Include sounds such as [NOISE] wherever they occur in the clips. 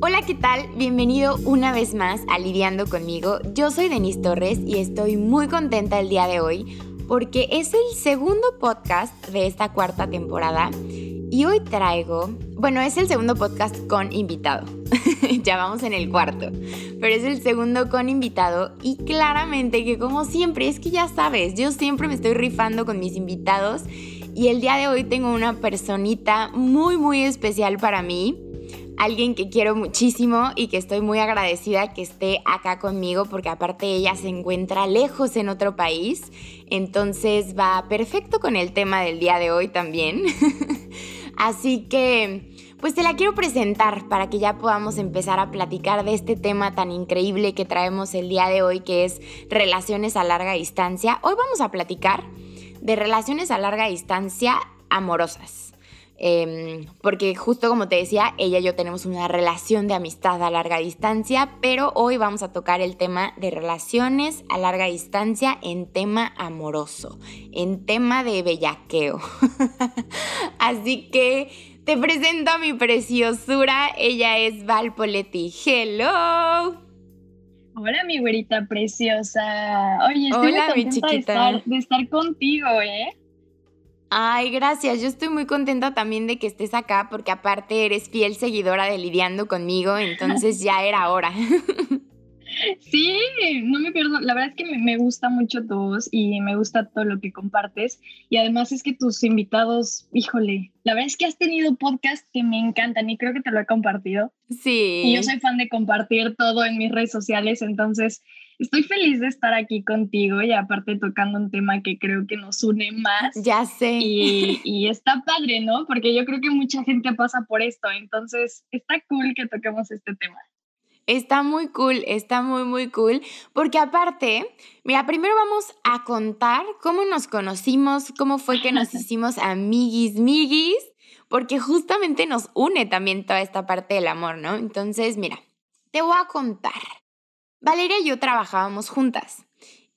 Hola, ¿qué tal? Bienvenido una vez más a Lidiando conmigo. Yo soy Denise Torres y estoy muy contenta el día de hoy porque es el segundo podcast de esta cuarta temporada y hoy traigo, bueno, es el segundo podcast con invitado. [LAUGHS] ya vamos en el cuarto, pero es el segundo con invitado y claramente que como siempre, es que ya sabes, yo siempre me estoy rifando con mis invitados y el día de hoy tengo una personita muy, muy especial para mí alguien que quiero muchísimo y que estoy muy agradecida que esté acá conmigo porque aparte ella se encuentra lejos en otro país, entonces va perfecto con el tema del día de hoy también. [LAUGHS] Así que, pues te la quiero presentar para que ya podamos empezar a platicar de este tema tan increíble que traemos el día de hoy que es relaciones a larga distancia. Hoy vamos a platicar de relaciones a larga distancia amorosas. Em, porque justo como te decía, ella y yo tenemos una relación de amistad a larga distancia, pero hoy vamos a tocar el tema de relaciones a larga distancia en tema amoroso, en tema de bellaqueo. [LAUGHS] Así que te presento a mi preciosura, ella es Val Poletti. Hello. Hola, mi güerita preciosa. Oye, estoy Hola, muy contenta de estar, de estar contigo, ¿eh? Ay, gracias. Yo estoy muy contenta también de que estés acá porque aparte eres fiel seguidora de Lidiando conmigo, entonces ya era hora. [LAUGHS] Sí, no me pierdo. La verdad es que me, gusta mucho tu voz y me gusta todo lo que compartes. Y además es que tus invitados, híjole, la verdad es que has tenido podcasts que me encantan y creo que te lo he compartido. Sí. Y yo soy fan de compartir todo en mis redes sociales, entonces estoy feliz de estar aquí contigo y aparte tocando un tema que creo que nos une más. Ya sé. Y, y, está padre, ¿no? Porque yo creo que mucha gente pasa por esto, entonces está cool que toquemos este tema. Está muy cool, está muy, muy cool, porque aparte, mira, primero vamos a contar cómo nos conocimos, cómo fue que nos [LAUGHS] hicimos amiguis, miguis, porque justamente nos une también toda esta parte del amor, ¿no? Entonces, mira, te voy a contar. Valeria y yo trabajábamos juntas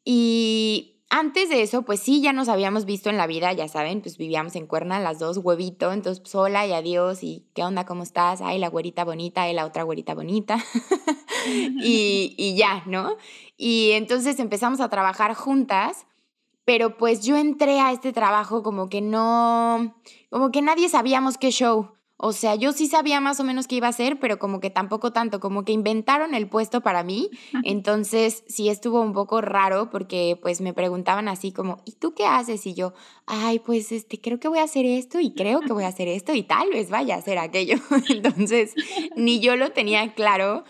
y antes de eso, pues sí, ya nos habíamos visto en la vida, ya saben, pues vivíamos en Cuerna las dos, huevito, entonces pues, hola y adiós y qué onda, cómo estás, ay, la güerita bonita y la otra güerita bonita [LAUGHS] y, y ya, ¿no? Y entonces empezamos a trabajar juntas, pero pues yo entré a este trabajo como que no, como que nadie sabíamos qué show. O sea, yo sí sabía más o menos qué iba a hacer, pero como que tampoco tanto, como que inventaron el puesto para mí. Entonces sí estuvo un poco raro porque pues me preguntaban así como, ¿y tú qué haces? Y yo, ay, pues este, creo que voy a hacer esto y creo que voy a hacer esto y tal vez vaya a hacer aquello. [LAUGHS] Entonces ni yo lo tenía claro.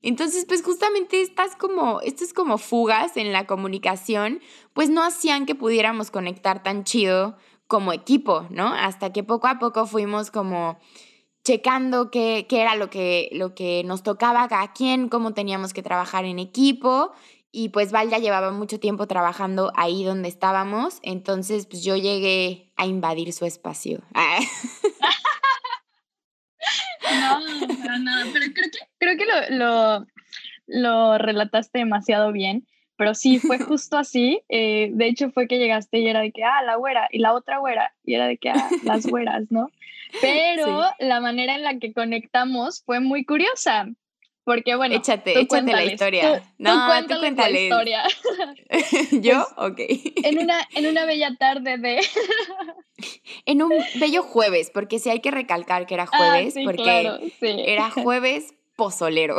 Entonces, pues justamente estas como, estas como fugas en la comunicación, pues no hacían que pudiéramos conectar tan chido como equipo, ¿no? Hasta que poco a poco fuimos como checando qué, qué era lo que, lo que nos tocaba a quien, cómo teníamos que trabajar en equipo. Y pues Val ya llevaba mucho tiempo trabajando ahí donde estábamos, entonces pues yo llegué a invadir su espacio. [LAUGHS] no, para nada, pero creo que, creo que lo, lo, lo relataste demasiado bien pero sí, fue [LAUGHS] justo así. Eh, de hecho, fue que llegaste y era de que, ah, la güera, y la otra güera, y era de que, ah, las güeras, ¿no? Pero la manera en la que conectamos fue muy curiosa. Porque, bueno, échate, échate la historia. no, tú cuéntale, la historia. [LAUGHS] ¿Yo? Pues, ok. En una, [LAUGHS] en una bella tarde de. en un bello jueves, porque sí hay que recalcar que era ah, jueves, porque era jueves pozolero.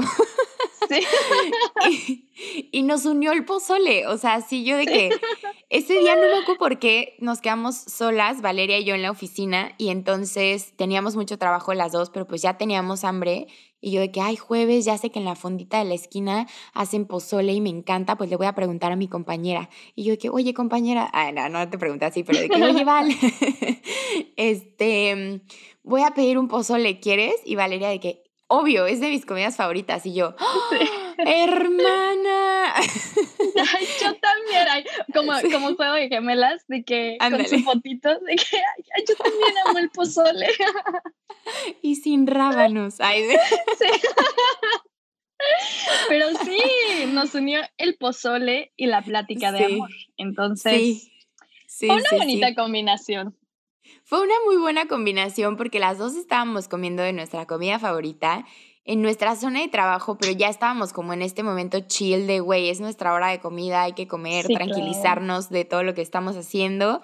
[LAUGHS] y, nos unió el pozole. O sea, sí, yo de que ese día no me acuerdo [LAUGHS] por qué nos quedamos solas, Valeria y yo en la oficina, y entonces teníamos mucho trabajo las dos, pero pues ya teníamos hambre. Y yo de que, ay, jueves, ya sé que en la fondita de la esquina hacen pozole y me encanta, pues le voy a preguntar a mi compañera. Y yo de que, oye, compañera, no, no te pregunté así, pero de que, oye, vale, [LAUGHS] este, voy a pedir un pozole, ¿quieres? Y Valeria de que, obvio, es de mis comidas favoritas. Y yo, ¡Ah, hermana. [LAUGHS] yo también, como, como juego de gemelas, de que con sus fotitos, de que yo también amo el pozole. [LAUGHS] y sin rábanos. [LAUGHS] Pero sí, nos unió el pozole y la plática de amor. Entonces, sí. una bonita combinación. Fue una muy buena combinación porque las dos estábamos comiendo de nuestra comida favorita en nuestra zona de trabajo, pero ya estábamos como en este momento chill de, güey, es nuestra hora de comida, hay que comer, tranquilizarnos de todo lo que estamos haciendo.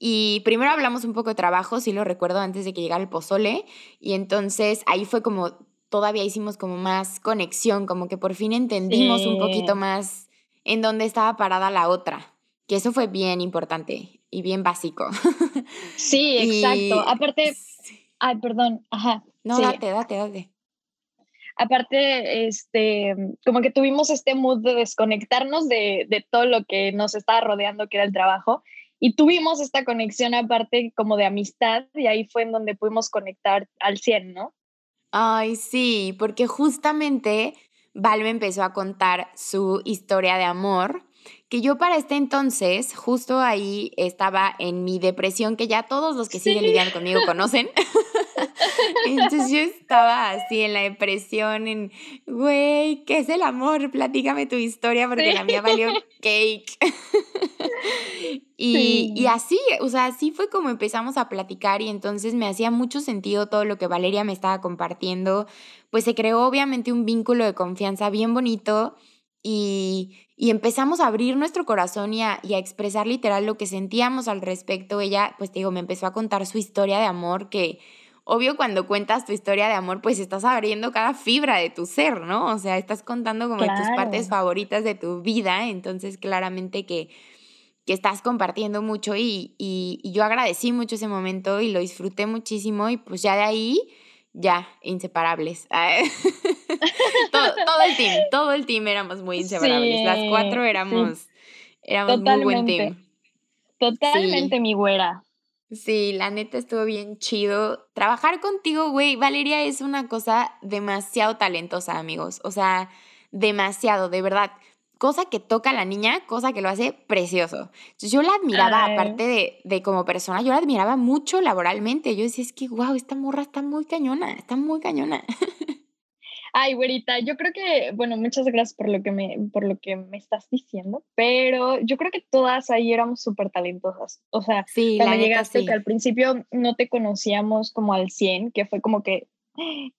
Y primero hablamos un poco de trabajo, sí lo recuerdo, antes de que llegara el pozole. Y entonces ahí fue como, todavía hicimos como más conexión, como que por fin entendimos un poquito más en dónde estaba parada la otra. Que eso fue bien importante y bien básico. Sí, [LAUGHS] exacto. Aparte, ay, perdón, ajá. No, date, date, date. Aparte, este, como que tuvimos este mood de desconectarnos de, de todo lo que nos estaba rodeando, que era el trabajo, y tuvimos esta conexión aparte como de amistad, y ahí fue en donde pudimos conectar al 100, ¿no? Ay, sí, porque justamente Val me empezó a contar su historia de amor que yo para este entonces, justo ahí estaba en mi depresión, que ya todos los que siguen lidiando conmigo conocen. [LAUGHS] entonces yo estaba así en la depresión, en, güey, ¿qué es el amor? Platícame tu historia porque la mía valió [LAUGHS] cake. [LAUGHS] y, y así, o sea, así fue como empezamos a platicar y entonces me hacía mucho sentido todo lo que Valeria me estaba compartiendo. Pues se creó obviamente un vínculo de confianza bien bonito y, empezamos a abrir nuestro corazón y a, expresar literal lo que sentíamos al respecto. Ella, pues te digo, me empezó a contar su historia de amor que... Obvio, cuando cuentas tu historia de amor, pues estás abriendo cada fibra de tu ser, ¿no? O sea, estás contando como tus partes favoritas de tu vida, entonces claramente que, que estás compartiendo mucho y, y, y, yo agradecí mucho ese momento y lo disfruté muchísimo y pues ya de ahí, ya, inseparables. [LAUGHS] [LAUGHS] todo, el team, todo el team éramos muy inseparables. Las cuatro éramos, éramos muy buen team. Totalmente mi güera. Sí, la neta estuvo bien chido. Trabajar contigo, güey, Valeria es una cosa demasiado talentosa, amigos. O sea, demasiado, de verdad. Cosa que toca a la niña, cosa que lo hace precioso. Yo la admiraba, aparte de, de, como persona, yo la admiraba mucho laboralmente. Yo decía, es que, wow, esta morra está muy cañona, está muy cañona. [LAUGHS] Ay, güerita, yo creo que, bueno, muchas gracias por lo que me, por lo que me estás diciendo, pero yo creo que todas ahí éramos súper talentosas. O sea, sí, cuando llegaste, que al principio no te conocíamos como al 100, que fue como que,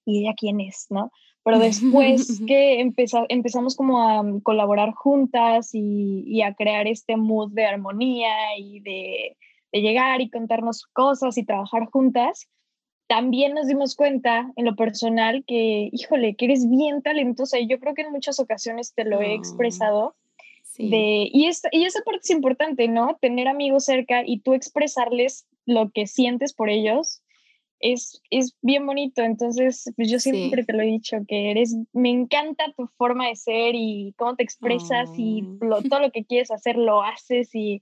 ¿y ella quién es? ¿No? Pero después [LAUGHS] que empezamos como a colaborar juntas y, y, a crear este mood de armonía y de, de llegar y contarnos cosas y trabajar juntas, también nos dimos cuenta en lo personal que, híjole, que eres bien talentosa y yo creo que en muchas ocasiones te lo he expresado. De, y, es, y esa parte es importante, ¿no? Tener amigos cerca y tú expresarles lo que sientes por ellos es, es bien bonito. Entonces, pues yo siempre te lo he dicho, que eres, me encanta tu forma de ser y cómo te expresas y todo lo que quieres hacer lo haces y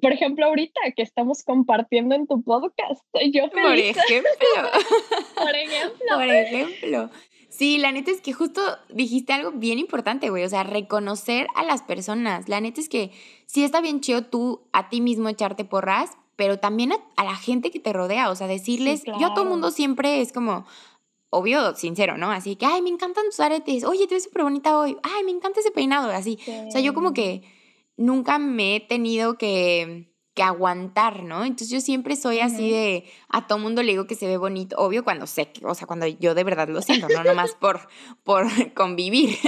por ejemplo, ahorita que estamos compartiendo en tu podcast, [LAUGHS] yo feliz. Por ejemplo. [LAUGHS] por ejemplo. Por ejemplo. Sí, la neta es que justo dijiste algo bien importante, güey. O sea, reconocer a las personas. La neta es que sí está bien chido tú a ti mismo echarte porras, pero también a, la gente que te rodea. O sea, decirles, yo a todo mundo siempre es como, obvio, sincero, ¿no? Así que, ay, me encantan tus aretes. Oye, te ves súper bonita hoy. Ay, me encanta ese peinado. Así. O sea, yo como que nunca me he tenido que, que aguantar, ¿no? Entonces yo siempre soy así de, a todo mundo le digo que se ve bonito, obvio cuando sé, o sea, cuando yo de verdad lo siento, no nomás por, por [LAUGHS] convivir.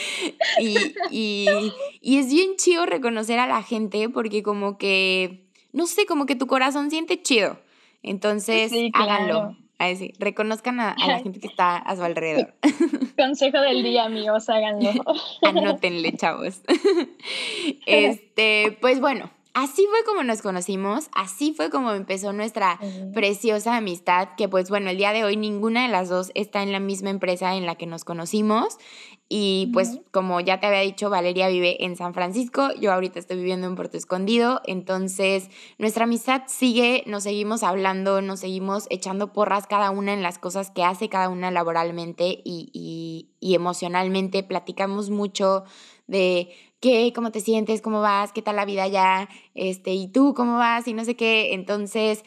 [LAUGHS] y, y, y es bien chido reconocer a la gente porque como que, no sé, como que tu corazón siente chido. Entonces, háganlo. Ahí sí, reconozcan a, la [LAUGHS] gente que está a su alrededor. Consejo del día, amigos, háganlo. [LAUGHS] Anótenle, chavos. [LAUGHS] Este, pues bueno, así fue como nos conocimos, así fue como empezó nuestra preciosa amistad, que pues bueno, el día de hoy ninguna de las dos está en la misma empresa en la que nos conocimos. Y pues como ya te había dicho, Valeria vive en San Francisco, yo ahorita estoy viviendo en Puerto Escondido, entonces nuestra amistad sigue, nos seguimos hablando, nos seguimos echando porras cada una en las cosas que hace cada una laboralmente y, y, y emocionalmente, platicamos mucho de qué, cómo te sientes, cómo vas, qué tal la vida ya, este, y tú cómo vas y no sé qué, entonces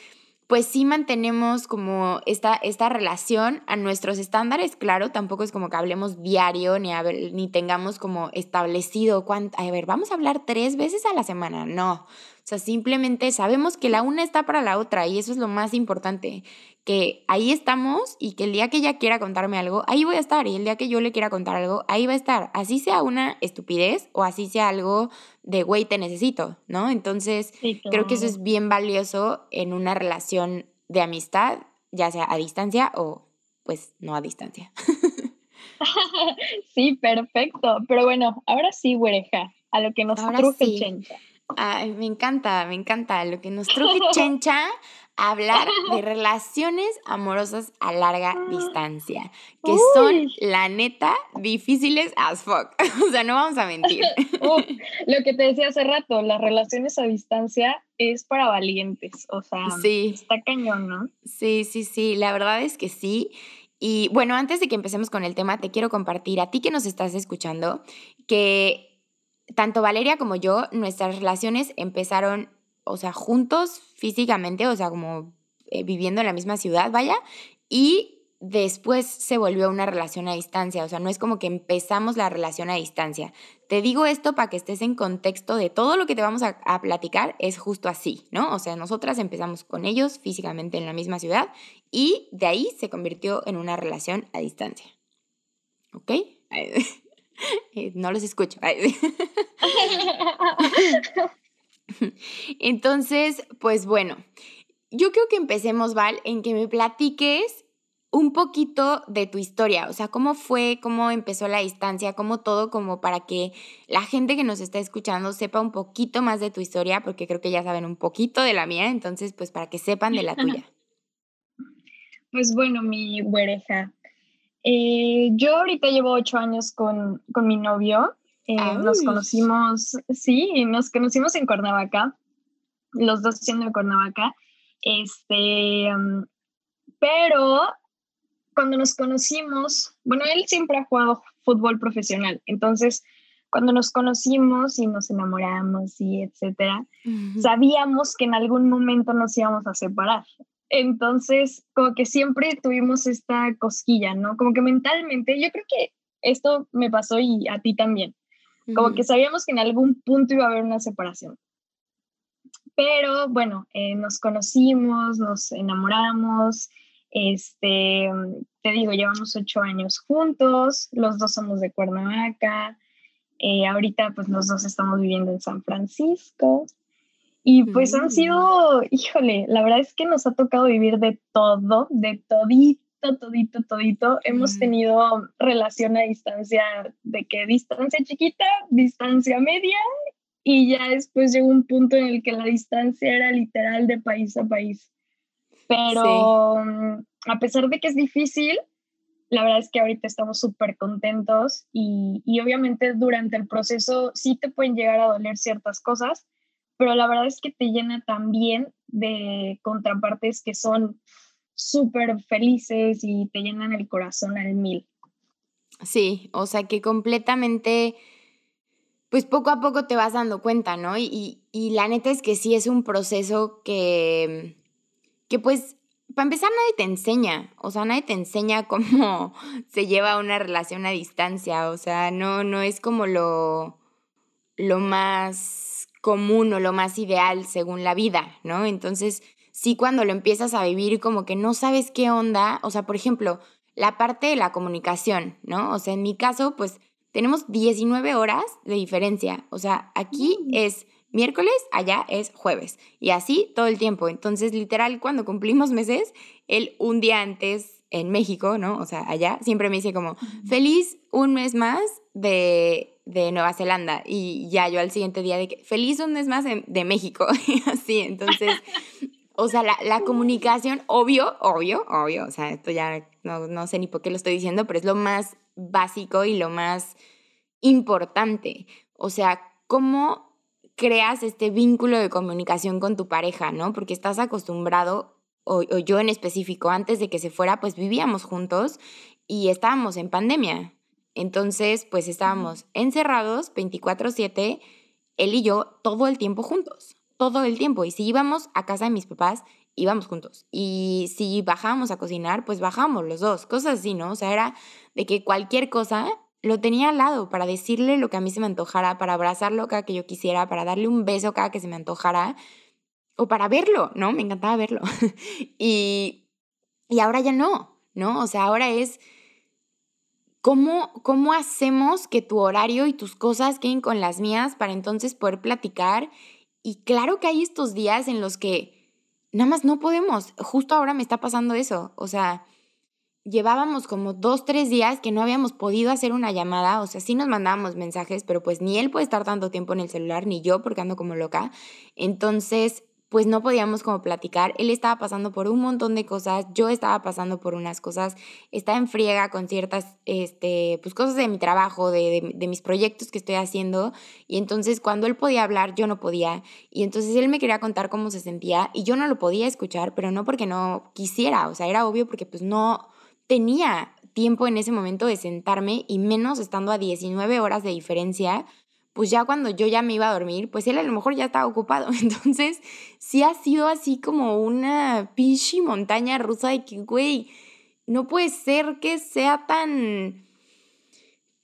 pues sí mantenemos como esta, esta relación a nuestros estándares, claro, tampoco es como que hablemos diario ni, ni tengamos como establecido cuánto, a ver, vamos a hablar tres veces a la semana, no, o sea, simplemente sabemos que la una está para la otra y eso es lo más importante, que ahí estamos y que el día que ella quiera contarme algo, ahí voy a estar y el día que yo le quiera contar algo, ahí va a estar. Así sea una estupidez o así sea algo de, güey, te necesito, ¿no? Entonces, creo que eso es bien valioso en una relación de amistad, ya sea a distancia o pues no a distancia. [LAUGHS] sí, perfecto. Pero bueno, ahora sí, güereja, a lo que nos truje Chencha. Ay, me encanta, me encanta. Lo que nos truje Chencha, hablar de [LAUGHS] relaciones amorosas a larga distancia, que son, la neta, difíciles as fuck. [LAUGHS] o sea, no vamos a mentir. [LAUGHS] lo que te decía hace rato, las relaciones a distancia es para valientes. O sea, está cañón, ¿no? Sí, sí, sí. La verdad es que sí. Y bueno, antes de que empecemos con el tema, te quiero compartir a ti que nos estás escuchando que tanto Valeria como yo, nuestras relaciones empezaron, o sea, juntos físicamente, o sea, como eh, viviendo en la misma ciudad, vaya, y después se volvió una relación a distancia, o sea, no es como que empezamos la relación a distancia. Te digo esto para que estés en contexto de todo lo que te vamos a, platicar, es justo así, ¿no? O sea, nosotras empezamos con ellos físicamente en la misma ciudad y de ahí se convirtió en una relación a distancia. ¿Ok? [LAUGHS] [LAUGHS] No los escucho. [LAUGHS] [LAUGHS] Entonces, pues bueno, yo creo que empecemos, Val, en que me platiques un poquito de tu historia, o sea, cómo fue, cómo empezó la distancia, cómo todo, como para que la gente que nos está escuchando sepa un poquito más de tu historia, porque creo que ya saben un poquito de la mía, entonces, pues para que sepan de la tuya. Pues bueno, mi güereja. Eh, yo ahorita llevo ocho años con, con mi novio. Eh, nos conocimos, sí, nos conocimos en Cuernavaca, los dos siendo de Cuernavaca. Este, mm, pero cuando nos conocimos, bueno, él siempre ha jugado fútbol profesional, entonces cuando nos conocimos y nos enamoramos y etcétera, sabíamos que en algún momento nos íbamos a separar. Entonces, como que siempre tuvimos esta cosquilla, ¿no? Como que mentalmente, yo creo que esto me pasó y a ti también. Como que sabíamos que en algún punto iba a haber una separación. Pero bueno, eh, nos conocimos, nos enamoramos, este, te digo, llevamos ocho años juntos, los dos somos de Cuernavaca, eh, ahorita pues los dos estamos viviendo en San Francisco y pues han sido, híjole, la verdad es que nos ha tocado vivir de todo, de todito, todito, todito. Hemos tenido relación a distancia, de que distancia chiquita, distancia media y ya después llegó un punto en el que la distancia era literal de país a país. Pero mm, a pesar de que es difícil, la verdad es que ahorita estamos súper contentos y, y, obviamente durante el proceso sí te pueden llegar a doler ciertas cosas, pero la verdad es que te llena también de contrapartes que son súper felices y te llenan el corazón al mil. Sí, o sea que completamente, pues poco a poco te vas dando cuenta, ¿no? Y, y, la neta es que sí es un proceso que que pues, para empezar, nadie te enseña, o sea, nadie te enseña [LAUGHS] cómo se lleva una relación a distancia, o sea, no, no es como lo, lo más común o lo más ideal según la vida, ¿no? Entonces, sí cuando lo empiezas a vivir como que no sabes qué onda, o sea, por ejemplo, la parte de la comunicación, ¿no? O sea, en mi caso, pues tenemos 19 horas de diferencia, o sea, aquí mm. es miércoles, allá es jueves. Y así todo el tiempo. Entonces, literal, cuando cumplimos meses, él un día antes en México, ¿no? O sea, allá, siempre me dice como, feliz un mes más de, de Nueva Zelanda. Y ya yo al siguiente día de que, feliz un mes más de, México. y [LAUGHS] así, entonces... O sea, la, la, comunicación, obvio, obvio, obvio, o sea, esto ya no, no sé ni por qué lo estoy diciendo, pero es lo más básico y lo más importante. O sea, cómo creas este vínculo de comunicación con tu pareja, ¿no? Porque estás acostumbrado, o, yo en específico, antes de que se fuera, pues vivíamos juntos y estábamos en pandemia. Entonces, pues estábamos encerrados 24/7, él y yo, todo el tiempo juntos, todo el tiempo. Y si íbamos a casa de mis papás, íbamos juntos. Y si bajábamos a cocinar, pues bajábamos los dos, cosas así, ¿no? O sea, era de que cualquier cosa lo tenía al lado para decirle lo que a mí se me antojara, para abrazarlo cada que yo quisiera, para darle un beso cada que se me antojara, o para verlo, ¿no? Me encantaba verlo. [LAUGHS] y, y ahora ya no, ¿no? O sea, ahora es ¿Cómo, ¿Cómo hacemos que tu horario y tus cosas queden con las mías para entonces poder platicar? Y claro que hay estos días en los que nada más no podemos. Justo ahora me está pasando eso. O sea, llevábamos como dos, tres días que no habíamos podido hacer una llamada. O sea, sí nos mandábamos mensajes, pero pues ni él puede estar tanto tiempo en el celular, ni yo porque ando como loca. Entonces, pues no podíamos como platicar. Él estaba pasando por un montón de cosas, yo estaba pasando por unas cosas, estaba en friega con ciertas este, pues cosas de mi trabajo, de, de, mis proyectos que estoy haciendo. Y entonces cuando él podía hablar, yo no podía. Y entonces él me quería contar cómo se sentía y yo no lo podía escuchar, pero no porque no quisiera, o sea, era obvio porque pues no tenía tiempo en ese momento de sentarme y menos estando a 19 horas de diferencia pues ya cuando yo ya me iba a dormir, pues él a lo mejor ya estaba ocupado. [LAUGHS] Entonces, sí ha sido así como una pinche montaña rusa de que, güey, no puede ser que sea tan,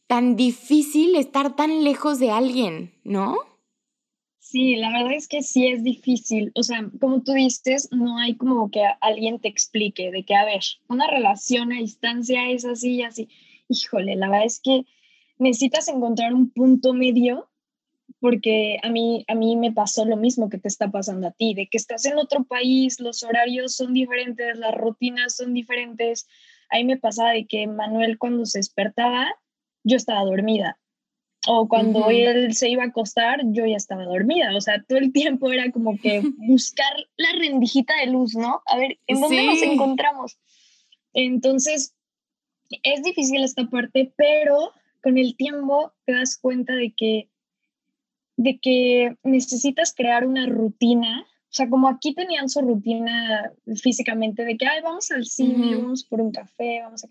tan difícil estar tan lejos de alguien, ¿no? Sí, la verdad es que sí es difícil. O sea, como tú dices, no hay como que alguien te explique de que, a ver, una relación a distancia es así y así. Híjole, la verdad es que necesitas encontrar un punto medio porque a mí, a mí me pasó lo mismo que te está pasando a ti, de que estás en otro país, los horarios son diferentes, las rutinas son diferentes. Ahí me pasaba de que Manuel cuando se despertaba, yo estaba dormida. O cuando él se iba a acostar, yo ya estaba dormida. O sea, todo el tiempo era como que [LAUGHS] buscar la rendijita de luz, ¿no? A ver, ¿en dónde nos encontramos? Entonces, es difícil esta parte, pero con el tiempo te das cuenta de que, de que necesitas crear una rutina. O sea, como aquí tenían su rutina físicamente de que, ay, vamos al cine, vamos por un café, vamos a...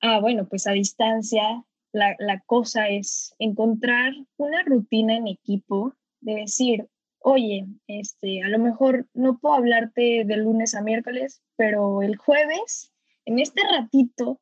Ah, bueno, pues a distancia, la, la cosa es encontrar una rutina en equipo de decir, oye, este, a lo mejor no puedo hablarte de lunes a miércoles, pero el jueves, en este ratito,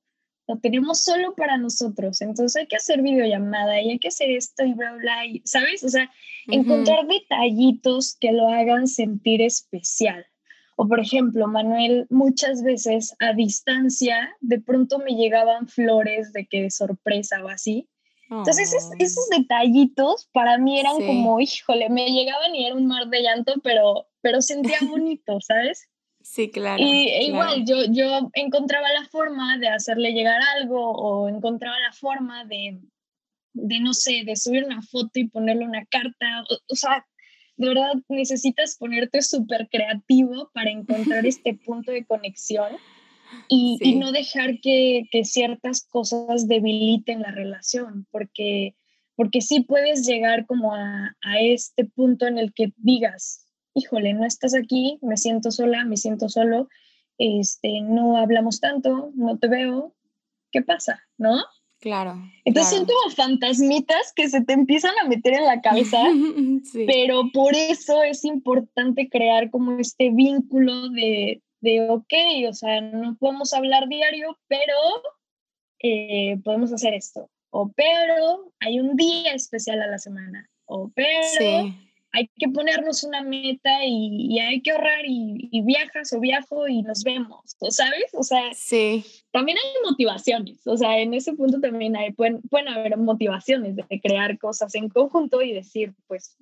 lo tenemos solo para nosotros, entonces hay que hacer videollamada y hay que hacer esto y bla, bla, ¿sabes? O sea, encontrar detallitos que lo hagan sentir especial. O por ejemplo, Manuel, muchas veces a distancia, de pronto me llegaban flores de que de sorpresa o así. Entonces, esos, esos, detallitos para mí eran como, híjole, me llegaban y era un mar de llanto, pero, pero sentía [LAUGHS] bonito, ¿sabes? Sí, claro. Y e igual, yo, yo encontraba la forma de hacerle llegar algo o encontraba la forma de, de no sé, de subir una foto y ponerle una carta. O, sea, de verdad necesitas ponerte súper creativo para encontrar [LAUGHS] este punto de conexión y, y no dejar que, que, ciertas cosas debiliten la relación, porque, porque sí puedes llegar como a, a este punto en el que digas, híjole, no estás aquí, me siento sola, me siento solo, este, no hablamos tanto, no te veo, ¿qué pasa? ¿No? Claro. Entonces son como fantasmitas que se te empiezan a meter en la cabeza, [LAUGHS] pero por eso es importante crear como este vínculo de, de, ok, o sea, no podemos hablar diario, pero eh, podemos hacer esto, o pero hay un día especial a la semana, o pero hay que ponernos una meta y, hay que ahorrar y, viajas o viajo y nos vemos, ¿sabes? O sea, sí. también hay motivaciones, o sea, en ese punto también hay, pueden, pueden haber motivaciones de crear cosas en conjunto y decir, pues,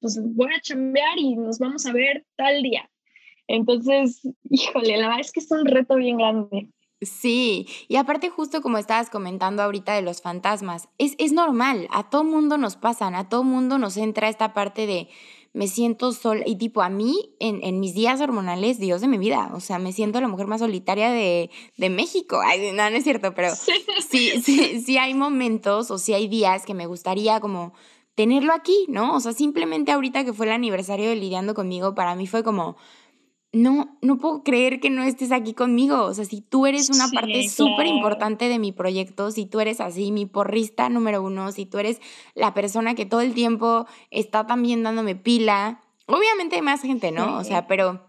pues voy a chambear y nos vamos a ver tal día. Entonces, híjole, la verdad es que es un reto bien grande. Sí, y aparte justo como estabas comentando ahorita de los fantasmas, es, es normal, a todo mundo nos pasan, a todo mundo nos entra esta parte de me siento sola y tipo a mí en, en, mis días hormonales, Dios de mi vida, o sea, me siento la mujer más solitaria de, de México. Ay, no, no es cierto, pero [LAUGHS] sí, sí, sí hay momentos o sí hay días que me gustaría como tenerlo aquí, ¿no? O sea, simplemente ahorita que fue el aniversario de Lidiando conmigo, para mí fue como no, no puedo creer que no estés aquí conmigo. O sea, si tú eres una parte súper importante de mi proyecto, si tú eres así, mi porrista número uno, si tú eres la persona que todo el tiempo está también dándome pila, obviamente hay más gente, ¿no? O sea, pero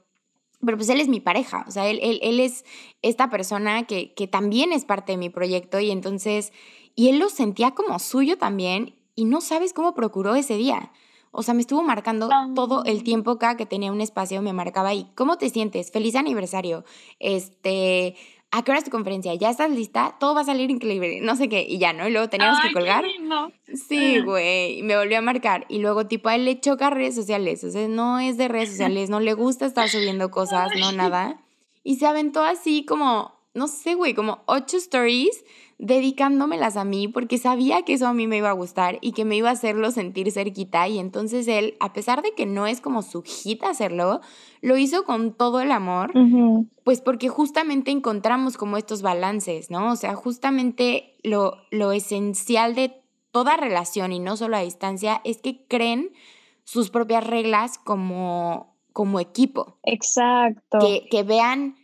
pero pues él es mi pareja, o sea, él, él, es esta persona que, que también es parte de mi proyecto y entonces, y él lo sentía como suyo también y no sabes cómo procuró ese día. O sea, me estuvo marcando todo el tiempo cada que tenía un espacio, me marcaba ahí. ¿Cómo te sientes? Feliz aniversario. Este, ¿a qué hora es tu conferencia? ¿Ya estás lista? Todo va a salir increíble. No sé qué. Y ya, ¿no? Y luego teníamos que colgar. Sí, güey. Me volvió a marcar. Y luego, tipo, a él le choca redes sociales. O sea, no es de redes sociales, no le gusta estar subiendo cosas, no [LAUGHS] nada. Y se aventó así como, no sé, güey, como ocho stories dedicándomelas a mí porque sabía que eso a mí me iba a gustar y que me iba a hacerlo sentir cerquita y entonces él, a pesar de que no es como su hit hacerlo, lo hizo con todo el amor, pues porque justamente encontramos como estos balances, ¿no? O sea, justamente lo, lo esencial de toda relación y no solo a distancia es que creen sus propias reglas como, como equipo. Exacto. Que, que vean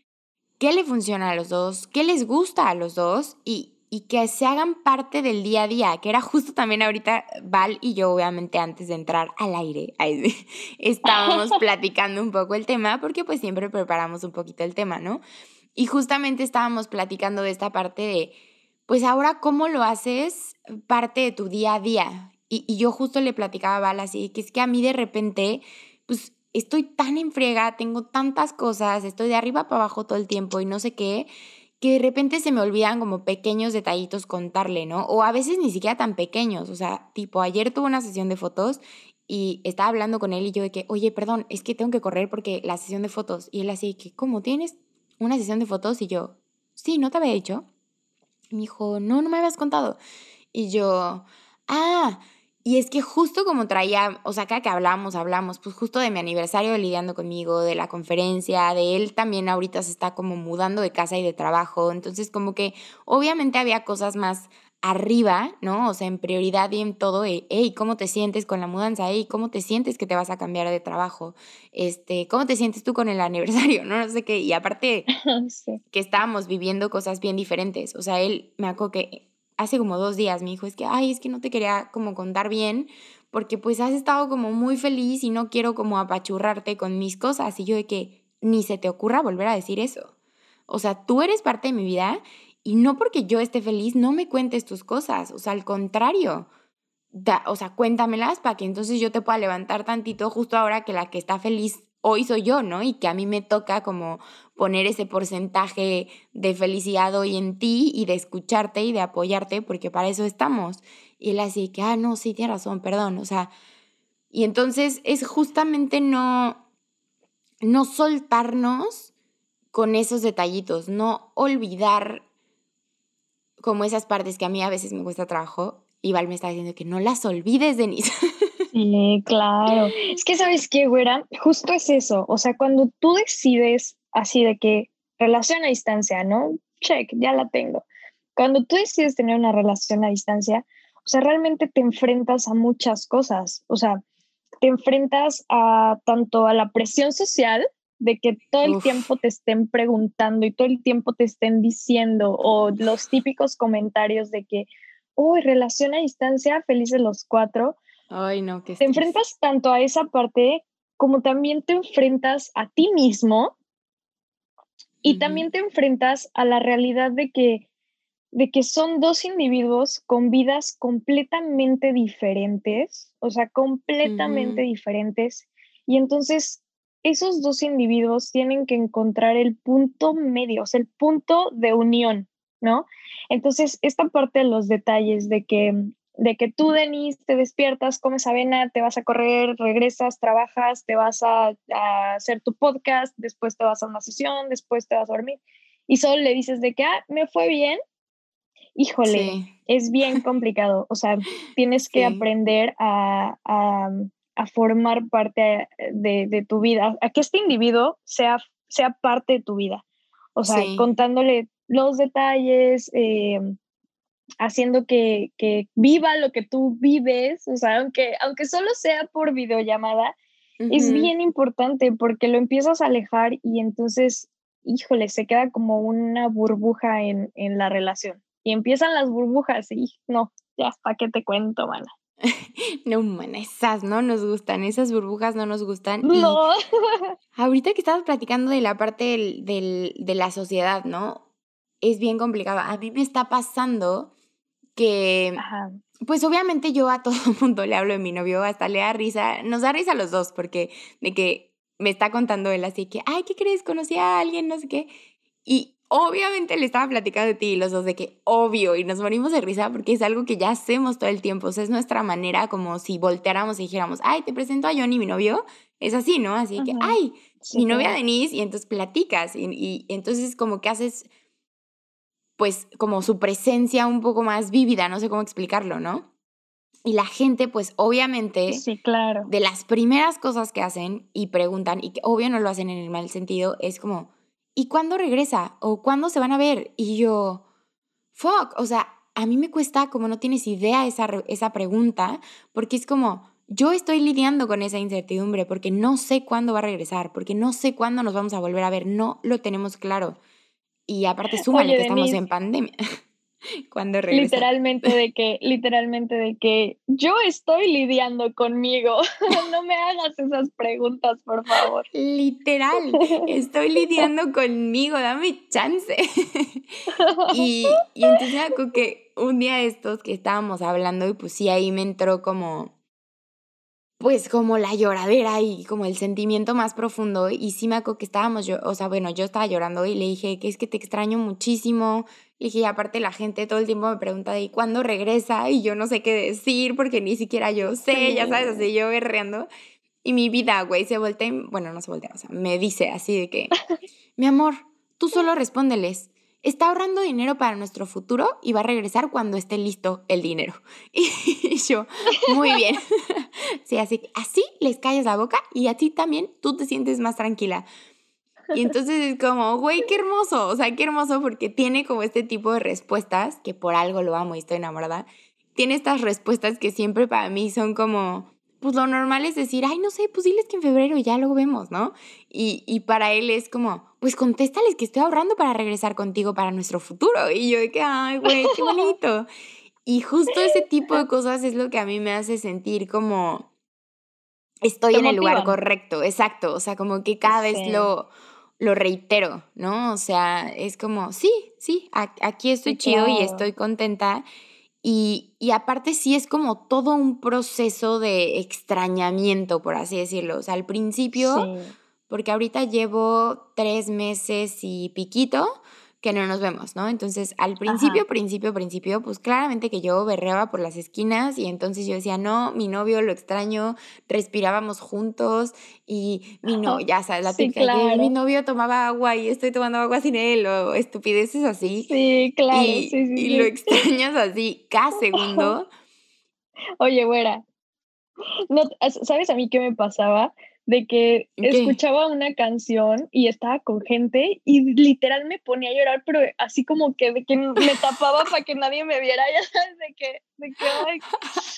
qué le funciona a los dos, qué les gusta a los dos y, y que se hagan parte del día a día, que era justo también ahorita Val y yo, obviamente antes de entrar al aire, [LAUGHS] estábamos [LAUGHS] platicando un poco el tema, porque pues siempre preparamos un poquito el tema, ¿no? Y justamente estábamos platicando de esta parte de, pues ahora, ¿cómo lo haces parte de tu día a día? Y, y yo justo le platicaba a Val así, que es que a mí de repente, pues estoy tan en tengo tantas cosas, estoy de arriba para abajo todo el tiempo y no sé qué, que de repente se me olvidan como pequeños detallitos contarle, ¿no? O a veces ni siquiera tan pequeños, o sea, tipo, ayer tuve una sesión de fotos y estaba hablando con él y yo de que, oye, perdón, es que tengo que correr porque la sesión de fotos. Y él así, que, ¿cómo tienes una sesión de fotos? Y yo, sí, ¿no te había dicho? Y me dijo, no, no me habías contado. Y yo, ah, y es que justo como traía, o sea, cada que hablamos, hablamos, pues justo de mi aniversario de lidiando conmigo, de la conferencia, de él también ahorita se está como mudando de casa y de trabajo. Entonces, como que obviamente había cosas más arriba, ¿no? O sea, en prioridad y en todo, hey, ¿cómo te sientes con la mudanza? Hey, ¿cómo te sientes que te vas a cambiar de trabajo? Este, ¿cómo te sientes tú con el aniversario? [LAUGHS] No, no sé qué. Y aparte, [LAUGHS] que estábamos viviendo cosas bien diferentes. O sea, él, me acuerdo que hace como dos días me dijo, es que, ay, es que no te quería como contar bien, porque pues has estado como muy feliz y no quiero como apachurrarte con mis cosas. Y yo de que ni se te ocurra volver a decir eso. O sea, tú eres parte de mi vida y no porque yo esté feliz no me cuentes tus cosas. O sea, al contrario. o sea, cuéntamelas para que entonces yo te pueda levantar tantito justo ahora que la que está feliz hoy soy yo, ¿no? Y que a mí me toca como poner ese porcentaje de felicidad hoy en ti y de escucharte y de apoyarte, porque para eso estamos. Y él así que, ah, no, sí, tiene razón, perdón, o sea, y entonces es justamente no, no soltarnos con esos detallitos, no olvidar como esas partes que a mí a veces me cuesta trabajo. Y Val me está diciendo que no las olvides, Denise. [LAUGHS] Sí, claro. Es que, ¿sabes qué, güera? Justo es eso. O sea, cuando tú decides así de que relación a distancia, ¿no? Check, ya la tengo. Cuando tú decides tener una relación a distancia, o sea, realmente te enfrentas a muchas cosas. O sea, te enfrentas a tanto a la presión social de que todo el tiempo te estén preguntando y todo el tiempo te estén diciendo o los típicos comentarios de que, uy, relación a distancia, felices los cuatro. Ay, no, que Te enfrentas tanto a esa parte como también te enfrentas a ti mismo y también te enfrentas a la realidad de que, de que son dos individuos con vidas completamente diferentes, o sea, completamente diferentes. Y entonces esos dos individuos tienen que encontrar el punto medio, o sea, el punto de unión, ¿no? Entonces, esta parte de los detalles de que de que tú, Denise, te despiertas, comes avena, te vas a correr, regresas, trabajas, te vas a, hacer tu podcast, después te vas a una sesión, después te vas a dormir. Y solo le dices de que, ah, me fue bien. Híjole, es bien complicado. O sea, tienes que aprender a, formar parte de, tu vida, a que este individuo sea, sea parte de tu vida. O sea, contándole los detalles, eh, haciendo que, viva lo que tú vives, o sea, aunque, aunque solo sea por videollamada, es bien importante porque lo empiezas a alejar y entonces, híjole, se queda como una burbuja en, la relación. Y empiezan las burbujas y no, ya, ¿para qué te cuento, mana? [LAUGHS] no, man, esas no nos gustan, esas burbujas no nos gustan. No. [LAUGHS] ahorita que estabas platicando de la parte del, de la sociedad, ¿no? Es bien complicado. A mí me está pasando que, pues obviamente yo a todo el [LAUGHS] mundo le hablo de mi novio, hasta le da risa, nos da risa a los dos, porque de que me está contando él así que, ay, ¿qué crees? Conocí a alguien, no sé qué. Y obviamente le estaba platicando de ti y los dos de que obvio y nos morimos de risa porque es algo que ya hacemos todo el tiempo, o sea, es nuestra manera como si volteáramos y dijéramos, ay, te presento a Johnny, mi novio, es así, ¿no? Así que, ay, mi novia Denise y entonces platicas y, y, entonces como que haces pues como su presencia un poco más vívida, no sé cómo explicarlo, ¿no? Y la gente, pues obviamente, sí, claro. de las primeras cosas que hacen y preguntan, y que obvio no lo hacen en el mal sentido, es como, ¿y cuándo regresa? ¿O cuándo se van a ver? Y yo, fuck, o sea, a mí me cuesta, como no tienes idea, esa, esa pregunta, porque es como, yo estoy lidiando con esa incertidumbre porque no sé cuándo va a regresar, porque no sé cuándo nos vamos a volver a ver, no lo tenemos claro. Y aparte, súmale que estamos en pandemia. [LAUGHS] Cuando Literalmente de que, [LAUGHS] literalmente de que yo estoy lidiando conmigo. [LAUGHS] no me hagas esas preguntas, por favor. Literal, estoy lidiando conmigo, dame chance. y, y entonces que un día de estos que estábamos hablando y pues sí, ahí me entró como pues como la lloradera y como el sentimiento más profundo y sí me acuerdo que estábamos yo, o sea, bueno, yo estaba llorando y le dije que es que te extraño muchísimo, le dije, y aparte la gente todo el tiempo me pregunta de cuándo regresa y yo no sé qué decir porque ni siquiera yo sé, ya sabes, así yo berreando. Y mi vida, güey, se voltea, bueno, no se voltea, o sea, me dice así de que, mi amor, tú solo respóndeles, está ahorrando dinero para nuestro futuro y va a regresar cuando esté listo el dinero. [LAUGHS] Y yo, muy bien. [LAUGHS] Sí, así, así les callas la boca y así también tú te sientes más tranquila. Y entonces es como, güey, qué hermoso, o sea, qué hermoso porque tiene como este tipo de respuestas, que por algo lo amo y estoy enamorada, tiene estas respuestas que siempre para mí son como, pues lo normal es decir, ay, no sé, pues diles que en febrero ya lo vemos, ¿no? Y, y para él es como, pues contéstales que estoy ahorrando para regresar contigo para nuestro futuro. Y yo de que, ay, güey, qué bonito. Y justo ese tipo de cosas es lo que a mí me hace sentir como estoy en el lugar correcto, exacto. O sea, como que cada vez lo, lo reitero, ¿no? O sea, es como, sí, sí, aquí estoy chido y estoy contenta. Y, y, aparte sí es como todo un proceso de extrañamiento, por así decirlo. O sea, al principio, porque ahorita llevo tres meses y piquito, que no nos vemos, ¿no? Entonces, al principio, principio, principio, pues claramente que yo berreaba por las esquinas y entonces yo decía, no, mi novio lo extraño, respirábamos juntos y mi no, ya sabes, la típica, mi novio tomaba agua y estoy tomando agua sin él o estupideces así. Sí, claro, y, sí, sí, y lo extrañas así cada [LAUGHS] segundo. Oye, güera, no, ¿sabes a mí qué me pasaba? De que escuchaba una canción y estaba con gente y literal me ponía a llorar, pero así como que de que me tapaba para que nadie me viera, ya sabes, de que, de que, ay,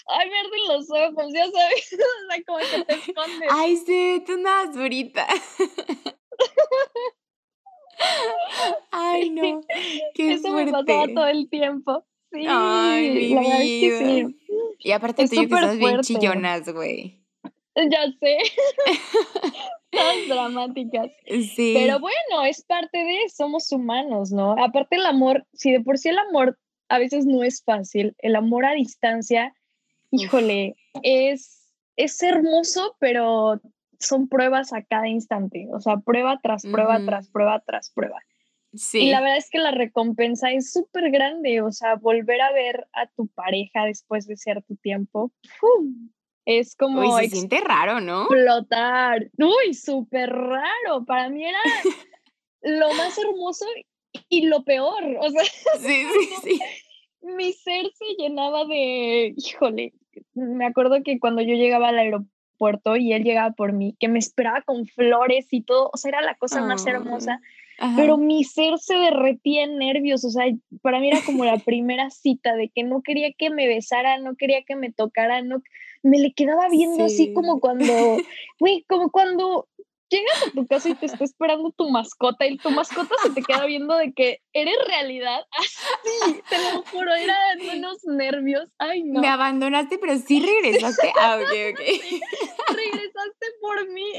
ay, verden los ojos, ya sabes, [LAUGHS] o sea, como que te escondes. Ay, sí, tú andas durita. [LAUGHS] Ay, no, qué Eso me pasaba todo el tiempo. Sí, Ay, mi la vida. Es que sí. Y aparte tú que estás bien chillonas, güey. [LAUGHS] Ya sé. [LAUGHS] Todas dramáticas. Sí. Pero bueno, es parte de, somos humanos, ¿no? Aparte el amor, si de por sí el amor a veces no es fácil, el amor a distancia, híjole, es, es hermoso, pero son pruebas a cada instante, o sea, prueba tras prueba, tras prueba, tras prueba. Sí. Y la verdad es que la recompensa es súper grande, o sea, volver a ver a tu pareja después de cierto tiempo, ¡pum! Es como... Uy, se siente raro, ¿no? Explotar. Uy, súper raro. Para mí era lo más hermoso y lo peor. O sea, [LAUGHS] sí, sí, sí. Mi ser se llenaba de, híjole, me acuerdo que cuando yo llegaba al aeropuerto y él llegaba por mí, que me esperaba con flores y todo, o sea, era la cosa más hermosa pero mi ser se derretía en nervios, o sea, para mí era como la primera cita de que no quería que me besara, no quería que me tocara, no, me le quedaba viendo así como cuando, [LAUGHS] güey, como cuando llegas a tu casa y te está esperando tu mascota y tu mascota se te queda viendo de que eres realidad [LAUGHS] así, te lo juro, eran unos nervios, ay no. Me abandonaste, pero sí [LAUGHS] regresaste. Ah, ok, ok. regresaste por mí.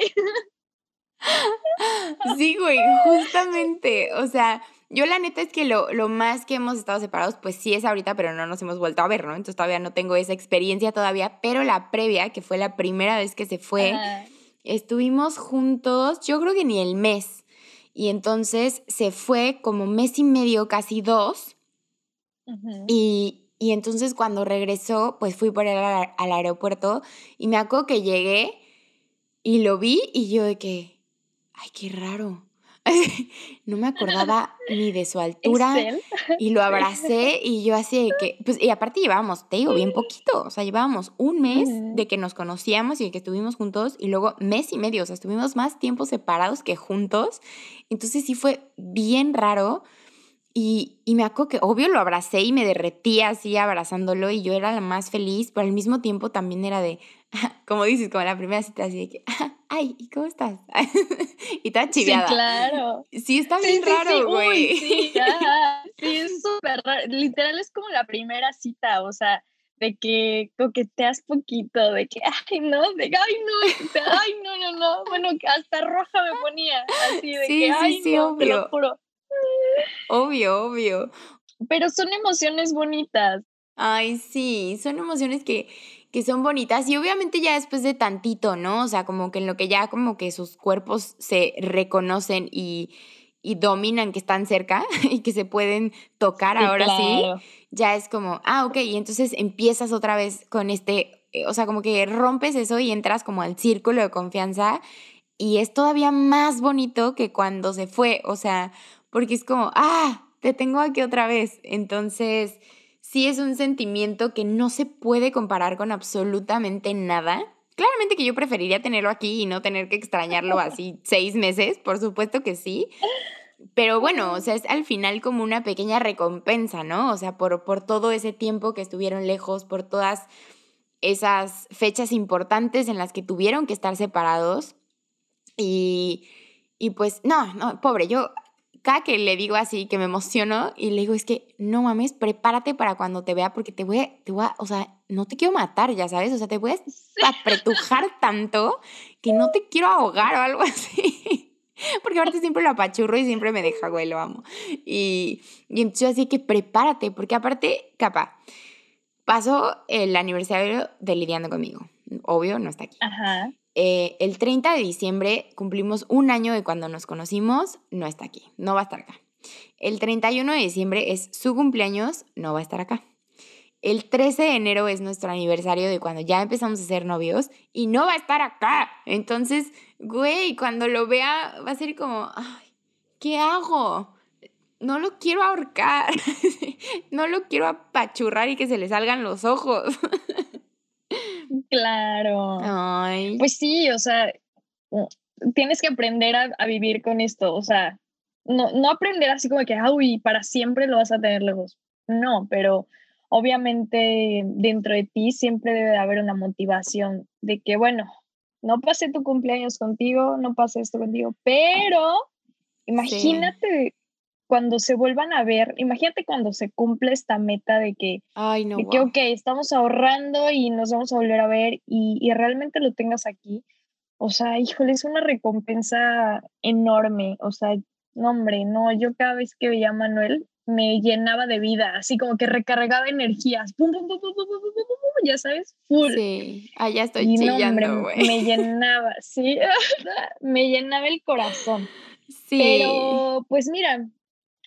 Sí, güey, justamente, o sea, yo la neta es que lo, lo, más que hemos estado separados, pues sí es ahorita, pero no nos hemos vuelto a ver, ¿no? Entonces todavía no tengo esa experiencia todavía, pero la previa, que fue la primera vez que se fue, estuvimos juntos, yo creo que ni el mes. Y entonces se fue como mes y medio, casi dos. y, y, entonces cuando regresó, pues fui por él al, al aeropuerto y me acuerdo que llegué y lo vi y yo de que, ay, qué raro [LAUGHS] no me acordaba ni de su altura y lo abracé y yo así de que, pues, y aparte llevábamos, te digo, bien poquito, o sea, llevábamos un mes de que nos conocíamos y de que estuvimos juntos y luego mes y medio, o sea, estuvimos más tiempo separados que juntos, entonces sí fue bien raro y, y me acuerdo que obvio lo abracé y me derretía así abrazándolo y yo era la más feliz, pero al mismo tiempo también era de, [LAUGHS] como dices, como la primera cita así de que, [LAUGHS] ay, ¿y cómo estás? [LAUGHS] y está chiviada. Sí, claro. Sí, está bien raro, güey. Sí, sí, es súper raro. Literal es como la primera cita, o sea, de que coqueteas poquito, de que, ay, no, de ay, no, ay, no, no, no. Bueno, hasta roja me ponía, así de que, ay, sí, no, obvio. te lo juro. Obvio, obvio. Pero son emociones bonitas. Ay, sí, son emociones que que son bonitas y obviamente ya después de tantito, ¿no? O sea, como que en lo que ya como que sus cuerpos se reconocen y, y dominan que están cerca [LAUGHS] y que se pueden tocar ahora sí, ya es como, ah, ok, y entonces empiezas otra vez con este, eh, o sea, como que rompes eso y entras como al círculo de confianza y es todavía más bonito que cuando se fue, o sea, porque es como, ah, te tengo aquí otra vez, entonces sí es un sentimiento que no se puede comparar con absolutamente nada. Claramente que yo preferiría tenerlo aquí y no tener que extrañarlo [LAUGHS] así seis meses, por supuesto que sí. Pero bueno, o sea, es al final como una pequeña recompensa, ¿no? O sea, por, por todo ese tiempo que estuvieron lejos, por todas esas fechas importantes en las que tuvieron que estar separados. Y, y pues, no, no, pobre, yo cada que le digo así, que me emociono y le digo, es que no mames, prepárate para cuando te vea porque te voy a, te voy a, o sea, no te quiero matar, ya sabes, o sea, te voy a [LAUGHS] apretujar tanto que no te quiero ahogar o algo [LAUGHS] así. Porque aparte siempre lo apachurro y siempre me deja, güey, lo amo. Y, y entonces así que prepárate, porque aparte, capa, pasó el aniversario de Lidiando conmigo. Obvio, no está aquí. Ajá. Eh, el 30 de diciembre cumplimos un año de cuando nos conocimos, no está aquí, no va a estar acá. El 31 de diciembre es su cumpleaños, no va a estar acá. El 13 de enero es nuestro aniversario de cuando ya empezamos a ser novios y no va a estar acá. Entonces, güey, cuando lo vea va a ser como, ay, ¿qué hago? No lo quiero ahorcar, [LAUGHS] no lo quiero apachurrar y que se le salgan los ojos. [LAUGHS] [LAUGHS] Claro. Ay. Pues sí, o sea, tienes que aprender a, vivir con esto, o sea, no, no aprender así como que, uy, para siempre lo vas a tener lejos. No, pero obviamente dentro de ti siempre debe de haber una motivación de que, bueno, no pasé tu cumpleaños contigo, no pasé esto contigo, pero imagínate cuando se vuelvan a ver, imagínate cuando se cumple esta meta de que, Ay, no, que ok, estamos ahorrando y nos vamos a volver a ver y, y, realmente lo tengas aquí. O sea, híjole, es una recompensa enorme. O sea, no, hombre, no, yo cada vez que veía a Manuel me llenaba de vida, así como que recargaba energías, pum, pum, pum, pum, pum, pum, pum, pum ya sabes, full. Sí, allá estoy y chillando, no, hombre, me [LAUGHS] llenaba, sí, [LAUGHS] me llenaba el corazón. Sí. Pero, pues mira,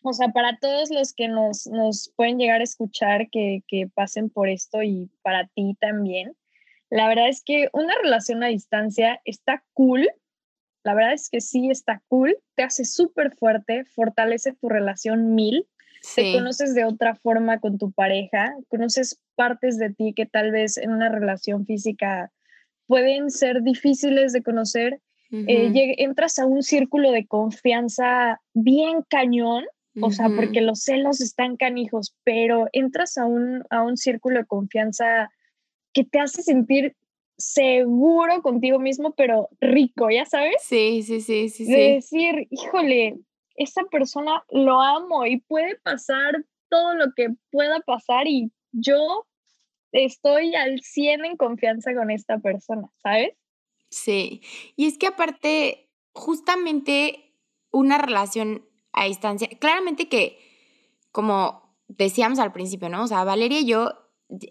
o sea, para todos los que nos, nos pueden llegar a escuchar que, que, pasen por esto y para ti también, la verdad es que una relación a distancia está cool, la verdad es que sí está cool, te hace súper fuerte, fortalece tu relación mil, te conoces de otra forma con tu pareja, conoces partes de ti que tal vez en una relación física pueden ser difíciles de conocer. eh, entras a un círculo de confianza bien cañón o sea, porque los celos están canijos, pero entras a un, a un círculo de confianza que te hace sentir seguro contigo mismo, pero rico, ¿ya sabes? Sí, sí, sí, sí. De decir, híjole, esa persona lo amo y puede pasar todo lo que pueda pasar y yo estoy al 100 en confianza con esta persona, ¿sabes? Sí, y es que aparte, justamente una relación a distancia, claramente que, como decíamos al principio, ¿no? O sea, Valeria y yo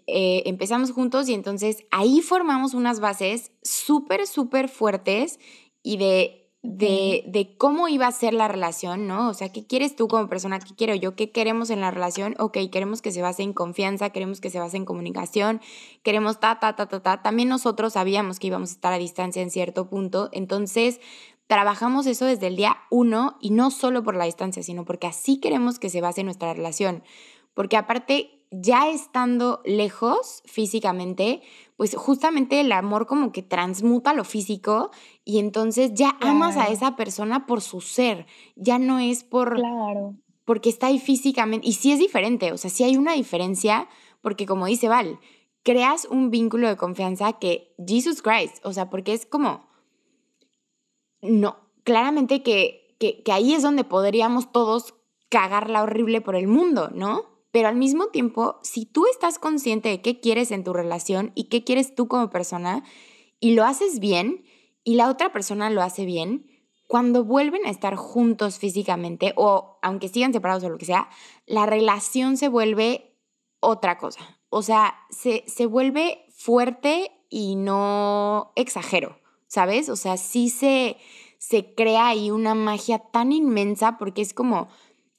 eh, empezamos juntos y entonces ahí formamos unas bases súper, súper fuertes y de de, de, cómo iba a ser la relación, ¿no? O sea, ¿qué quieres tú como persona? ¿Qué quiero yo? ¿Qué queremos en la relación? Ok, queremos que se base en confianza, queremos que se base en comunicación, queremos ta, ta, ta, ta, ta. También nosotros sabíamos que íbamos a estar a distancia en cierto punto, entonces trabajamos eso desde el día uno y no solo por la distancia, sino porque así queremos que se base nuestra relación. Porque aparte, ya estando lejos físicamente, pues justamente el amor como que transmuta lo físico y entonces ya amas a esa persona por su ser, ya no es por... Claro. Porque está ahí físicamente. Y sí es diferente, o sea, sí hay una diferencia, porque como dice Val, creas un vínculo de confianza que Jesus Christ, o sea, porque es como... No, claramente que, que, que ahí es donde podríamos todos cagarla horrible por el mundo, ¿no? Pero al mismo tiempo, si tú estás consciente de qué quieres en tu relación y qué quieres tú como persona y lo haces bien y la otra persona lo hace bien, cuando vuelven a estar juntos físicamente o aunque sigan separados o lo que sea, la relación se vuelve otra cosa. O sea, se, se vuelve fuerte y no exagero, ¿sabes? O sea, sí se, se crea ahí una magia tan inmensa porque es como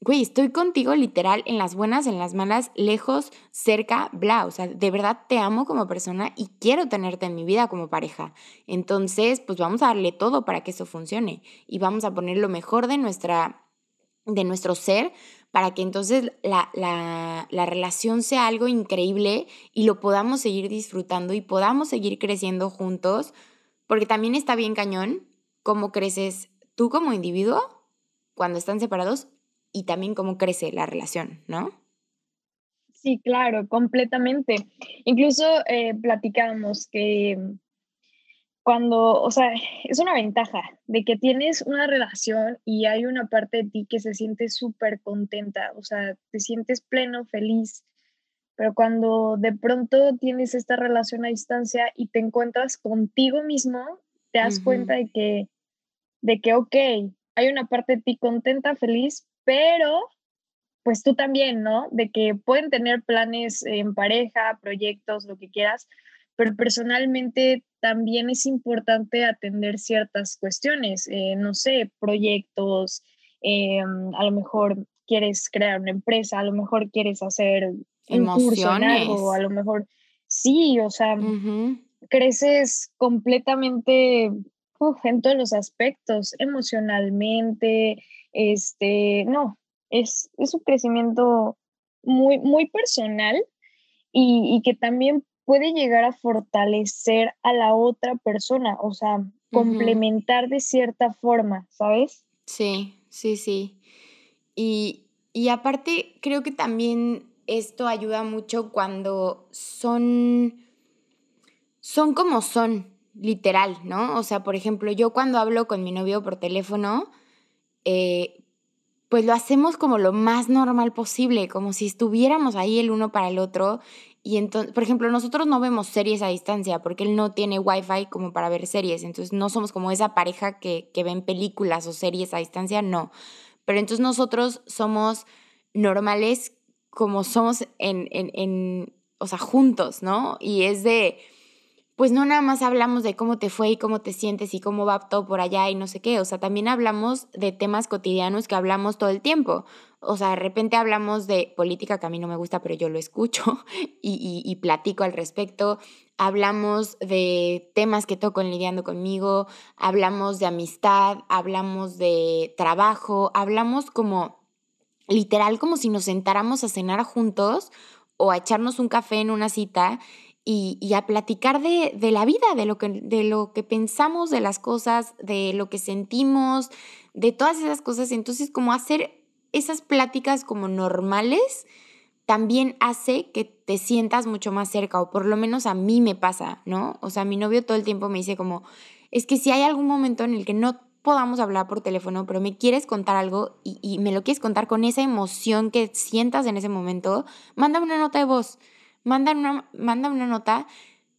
güey, estoy contigo literal en las buenas, en las malas, lejos, cerca, bla. O sea, de verdad te amo como persona y quiero tenerte en mi vida como pareja. Entonces, pues vamos a darle todo para que eso funcione y vamos a poner lo mejor de, nuestra, de nuestro ser para que entonces la, la, la relación sea algo increíble y lo podamos seguir disfrutando y podamos seguir creciendo juntos, porque también está bien cañón cómo creces tú como individuo cuando están separados y también cómo crece la relación, ¿no? Sí, claro, completamente. Incluso eh, platicábamos que cuando, o sea, es una ventaja de que tienes una relación y hay una parte de ti que se siente súper contenta, o sea, te sientes pleno, feliz, pero cuando de pronto tienes esta relación a distancia y te encuentras contigo mismo, te das cuenta de que, de que, ok, hay una parte de ti contenta, feliz, pero pues tú también, ¿no? De que pueden tener planes en pareja, proyectos, lo que quieras, pero personalmente también es importante atender ciertas cuestiones, eh, no sé, proyectos, eh, a lo mejor quieres crear una empresa, a lo mejor quieres hacer en algo, a lo mejor sí, o sea, creces completamente en todos los aspectos, emocionalmente, este, no, es, es un crecimiento muy, muy personal y, que también puede llegar a fortalecer a la otra persona, o sea, complementar de cierta forma, ¿sabes? Sí, sí, sí. Y, y aparte, creo que también esto ayuda mucho cuando son, son como son, literal, ¿no? O sea, por ejemplo, yo cuando hablo con mi novio por teléfono, eh, pues lo hacemos como lo más normal posible, como si estuviéramos ahí el uno para el otro. Y entonces, por ejemplo, nosotros no vemos series a distancia porque él no tiene wifi como para ver series, entonces no somos como esa pareja que, que ven películas o series a distancia, no. Pero entonces nosotros somos normales como somos en, en, en o sea, juntos, ¿no? Y es de, pues no nada más hablamos de cómo te fue y cómo te sientes y cómo va todo por allá y no sé qué, o sea, también hablamos de temas cotidianos que hablamos todo el tiempo. O sea, de repente hablamos de política que a mí no me gusta, pero yo lo escucho [LAUGHS] y, y, platico al respecto. Hablamos de temas que toco lidiando conmigo, hablamos de amistad, hablamos de trabajo, hablamos como literal como si nos sentáramos a cenar juntos o a echarnos un café en una cita y, a platicar de, la vida, de lo, que, de lo que pensamos, de las cosas, de lo que sentimos, de todas esas cosas. Entonces, como hacer esas pláticas como normales, también hace que te sientas mucho más cerca, o por lo menos a mí me pasa, ¿no? O sea, mi novio todo el tiempo me dice como, es que si hay algún momento en el que no podamos hablar por teléfono, pero me quieres contar algo y, me lo quieres contar con esa emoción que sientas en ese momento, mándame una nota de voz, manda una, manda una nota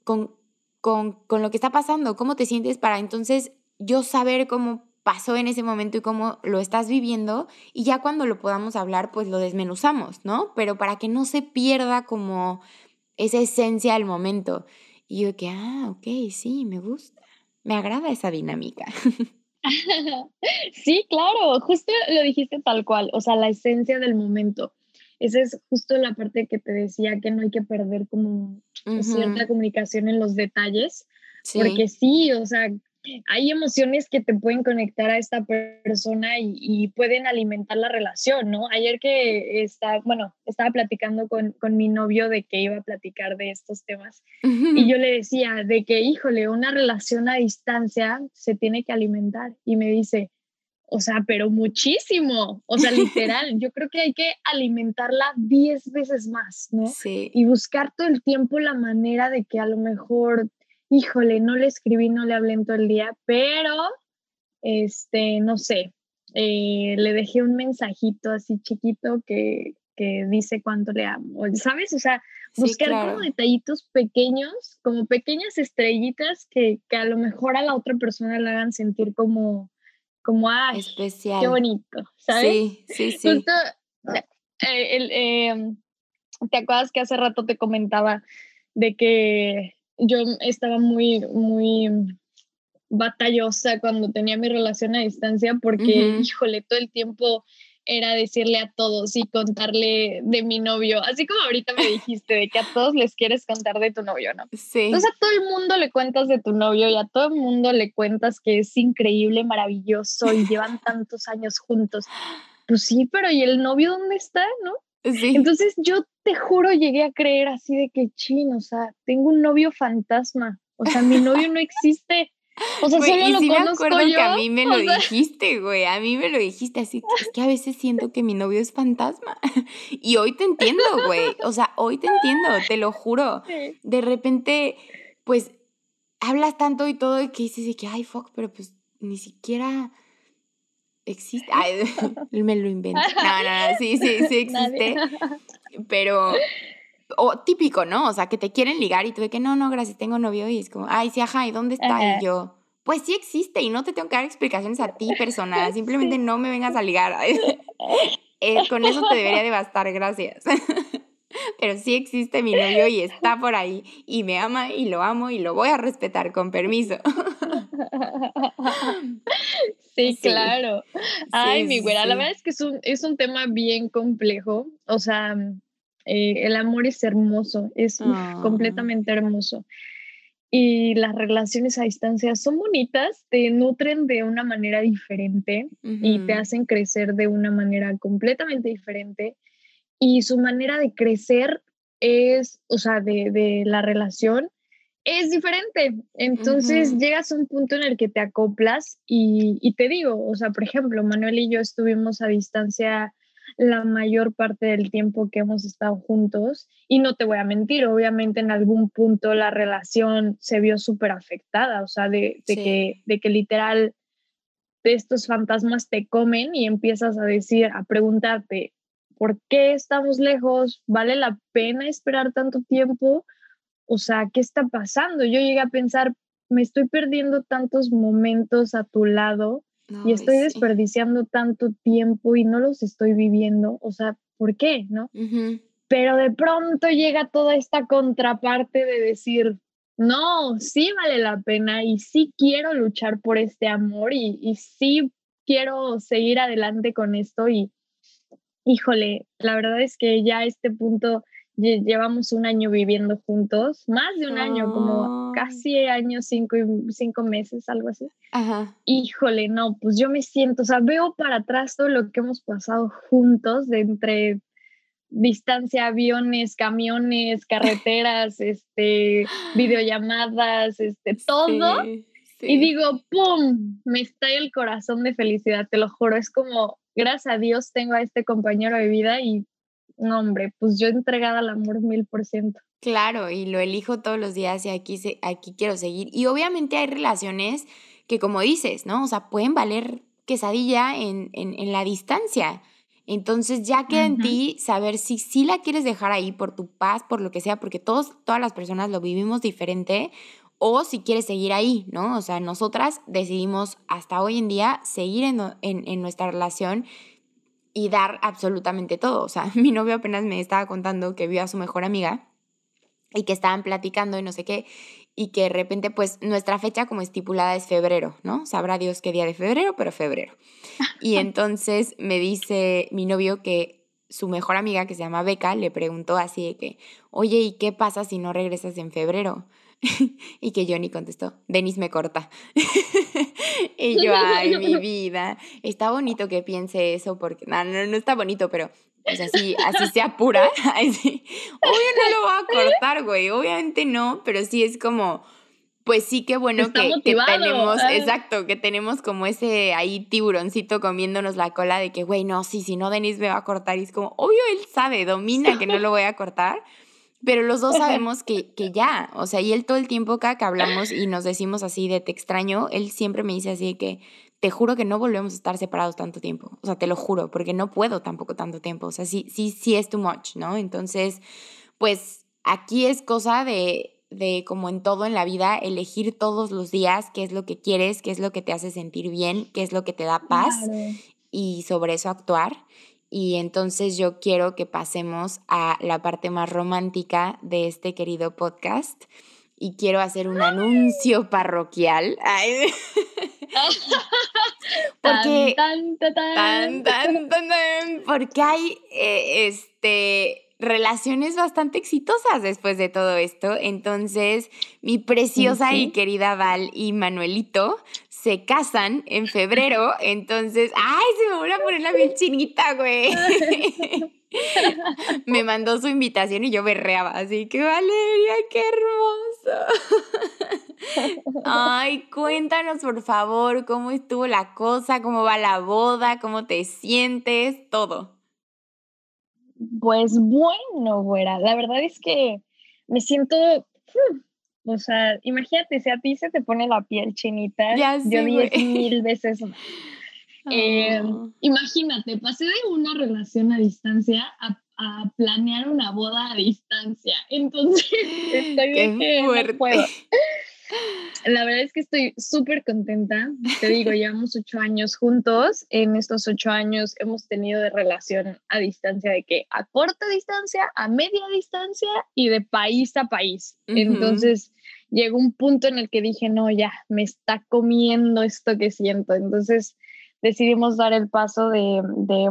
con, con, con lo que está pasando, cómo te sientes para entonces yo saber cómo pasó en ese momento y cómo lo estás viviendo y ya cuando lo podamos hablar pues lo desmenuzamos, ¿no? Pero para que no se pierda como esa esencia del momento. Y yo que, ah, ok, sí, me gusta, me agrada esa dinámica. [LAUGHS] [LAUGHS] sí, claro, justo lo dijiste tal cual, o sea, la esencia del momento. Esa es justo la parte que te decía que no hay que perder como cierta comunicación en los detalles, porque sí, o sea, hay emociones que te pueden conectar a esta persona y, pueden alimentar la relación, ¿no? Ayer que está, bueno, estaba platicando con, con, mi novio de que iba a platicar de estos temas y yo le decía de que, híjole, una relación a distancia se tiene que alimentar y me dice, o sea, pero muchísimo, o sea, literal, [LAUGHS] yo creo que hay que alimentarla 10 veces más, ¿no? Sí. Y buscar todo el tiempo la manera de que a lo mejor híjole, no le escribí, no le hablé en todo el día, pero, este, no sé, eh, le dejé un mensajito así chiquito que, que dice cuánto le amo, ¿sabes? O sea, buscar como detallitos pequeños, como pequeñas estrellitas que, que, a lo mejor a la otra persona le hagan sentir como, como, ay, especial. Qué bonito, ¿sabes? Sí, sí, sí. Justo, eh, el, em, ¿te acuerdas que hace rato te comentaba de que yo estaba muy, muy batallosa cuando tenía mi relación a distancia porque, híjole, todo el tiempo era decirle a todos y contarle de mi novio, así como ahorita me dijiste, de que a todos les quieres contar de tu novio, ¿no? Sí. Entonces a todo el mundo le cuentas de tu novio y a todo el mundo le cuentas que es increíble, maravilloso y llevan tantos años juntos. Pues sí, pero ¿y el novio dónde está, no? Entonces yo te juro llegué a creer así de que chin, o sea, tengo un novio fantasma, o sea, mi novio no existe. O sea, solo lo conozco me acuerdo que a mí me lo dijiste, güey, a mí me lo dijiste así, que es que a veces siento que mi novio es fantasma. [LAUGHS] Y hoy te entiendo, güey, o sea, hoy te entiendo, te lo juro. [LAUGHS] De repente, pues, hablas tanto y todo y que dices de que, ay, fuck, pero pues ni siquiera existe. Ay, [LAUGHS] me lo invento. No, no, no, sí, sí, sí [LAUGHS] existe. [LAUGHS] Pero, o típico, ¿no? O sea, que te quieren ligar y tú de que no, no, gracias, tengo novio y es como, ay, sí, ajá, ¿y dónde está? Y yo, pues sí existe y no te tengo que dar explicaciones a ti, persona, simplemente no me vengas a ligar. Eh, con eso te debería de bastar, gracias. Pero sí existe mi novio y está por ahí y me ama y lo amo y lo voy a respetar con permiso. Sí, [LAUGHS] claro. Ay, mi güera, la verdad es que es un, es un tema bien complejo. O sea, eh, el amor es hermoso, es ah. completamente hermoso. Y las relaciones a distancia son bonitas, te nutren de una manera diferente y te hacen crecer de una manera completamente diferente. Y su manera de crecer es, o sea, de, de la relación es diferente. Entonces llegas a un punto en el que te acoplas y, y, te digo, o sea, por ejemplo, Manuel y yo estuvimos a distancia la mayor parte del tiempo que hemos estado juntos y no te voy a mentir, obviamente en algún punto la relación se vio súper afectada, o sea, de, de que, de que literal de estos fantasmas te comen y empiezas a decir, a preguntarte, ¿por qué estamos lejos? ¿Vale la pena esperar tanto tiempo? o sea, ¿qué está pasando? Yo llegué a pensar, me estoy perdiendo tantos momentos a tu lado y estoy desperdiciando tanto tiempo y no los estoy viviendo, o sea, ¿por qué? ¿No? Pero de pronto llega toda esta contraparte de decir, no, sí vale la pena y sí quiero luchar por este amor y, y sí quiero seguir adelante con esto y, híjole, la verdad es que ya a este punto llevamos un año viviendo juntos, más de un año, como casi año, cinco, cinco meses, algo así. Ajá. Híjole, no, pues yo me siento, o sea, veo para atrás todo lo que hemos pasado juntos, de entre distancia, aviones, camiones, [LAUGHS] carreteras, este, videollamadas, este, todo. Y digo, ¡pum! Me estalla el corazón de felicidad, te lo juro. Es como, gracias a Dios tengo a este compañero de vida y no, hombre, pues yo entregada al amor mil por ciento. Claro, y lo elijo todos los días y aquí, se, aquí quiero seguir. Y obviamente hay relaciones que, como dices, ¿no? O sea, pueden valer quesadilla en, en, la distancia. Entonces ya queda en ti saber si sí la quieres dejar ahí por tu paz, por lo que sea, porque todos, todas las personas lo vivimos diferente, o si quieres seguir ahí, ¿no? O sea, nosotras decidimos hasta hoy en día seguir en, en, en nuestra relación y dar absolutamente todo. O sea, [LAUGHS] mi novio apenas me estaba contando que vio a su mejor amiga y que estaban platicando y no sé qué, y que de repente pues nuestra fecha como estipulada es febrero, ¿no? Sabrá Dios qué día de febrero, pero febrero. Y [LAUGHS] entonces me dice mi novio que su mejor amiga que se llama Beca le preguntó así de que, oye, ¿y qué pasa si no regresas en febrero? [LAUGHS] y que Johnny contestó, Denis me corta. [LAUGHS] y yo, [LAUGHS] ay, mi vida, está bonito que piense eso porque, no, no, no está bonito, pero pues así, así se apura. Así. Obvio no lo va a cortar, güey, obviamente no, pero sí es como, pues sí, qué bueno que, que, tenemos, exacto, que tenemos como ese ahí tiburoncito comiéndonos la cola de que, güey, no, sí, si no, Denis me va a cortar. Y es como, obvio, él sabe, domina que no lo voy a cortar. Pero los dos sabemos que, que ya, o sea, y él todo el tiempo cada que hablamos y nos decimos así de te extraño, él siempre me dice así de que te juro que no volvemos a estar separados tanto tiempo. O sea, te lo juro, porque no puedo tampoco tanto tiempo. O sea, sí, sí, sí es too much, ¿no? Entonces, pues aquí es cosa de, de como en todo en la vida, elegir todos los días qué es lo que quieres, qué es lo que te hace sentir bien, qué es lo que te da paz y sobre eso actuar. Y entonces yo quiero que pasemos a la parte más romántica de este querido podcast y quiero hacer un anuncio parroquial. porque, porque hay eh, este relaciones bastante exitosas después de todo esto. Entonces, mi preciosa y querida Val y Manuelito se casan en febrero, entonces, ay, se me voy a poner la piel chinita, güey. [LAUGHS] me mandó su invitación y yo berreaba, así que Valeria, qué hermoso. [LAUGHS] ay, cuéntanos por favor cómo estuvo la cosa, cómo va la boda, cómo te sientes, todo. Pues bueno, güera, la verdad es que me siento hmm, o sea, imagínate, si a ti se te pone la piel chinita, yo diez mil veces más. [LAUGHS] Eh, ah. imagínate, pasé de una relación a distancia a, planear una boda a distancia. Entonces, [LAUGHS] estoy de que no puedo. La verdad es que estoy súper contenta. Te digo, [LAUGHS] llevamos ocho años juntos. En estos ocho años hemos tenido de relación a distancia de que a corta distancia, a media distancia y de país a país. Entonces, llegó un punto en el que dije, no, ya, me está comiendo esto que siento. Entonces decidimos dar el paso de,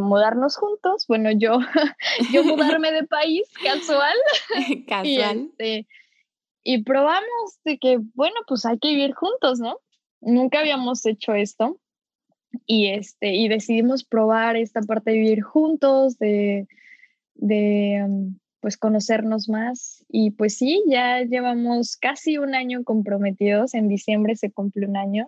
mudarnos juntos. Bueno, yo, [LAUGHS] yo mudarme de país, casual. [LAUGHS] Casual. Este, y, probamos de que, bueno, pues hay que vivir juntos, ¿no? Nunca habíamos hecho esto. Y, este, y decidimos probar esta parte de vivir juntos, de, de um, pues conocernos más. Y pues sí, ya llevamos casi un año comprometidos. En diciembre se cumple un año.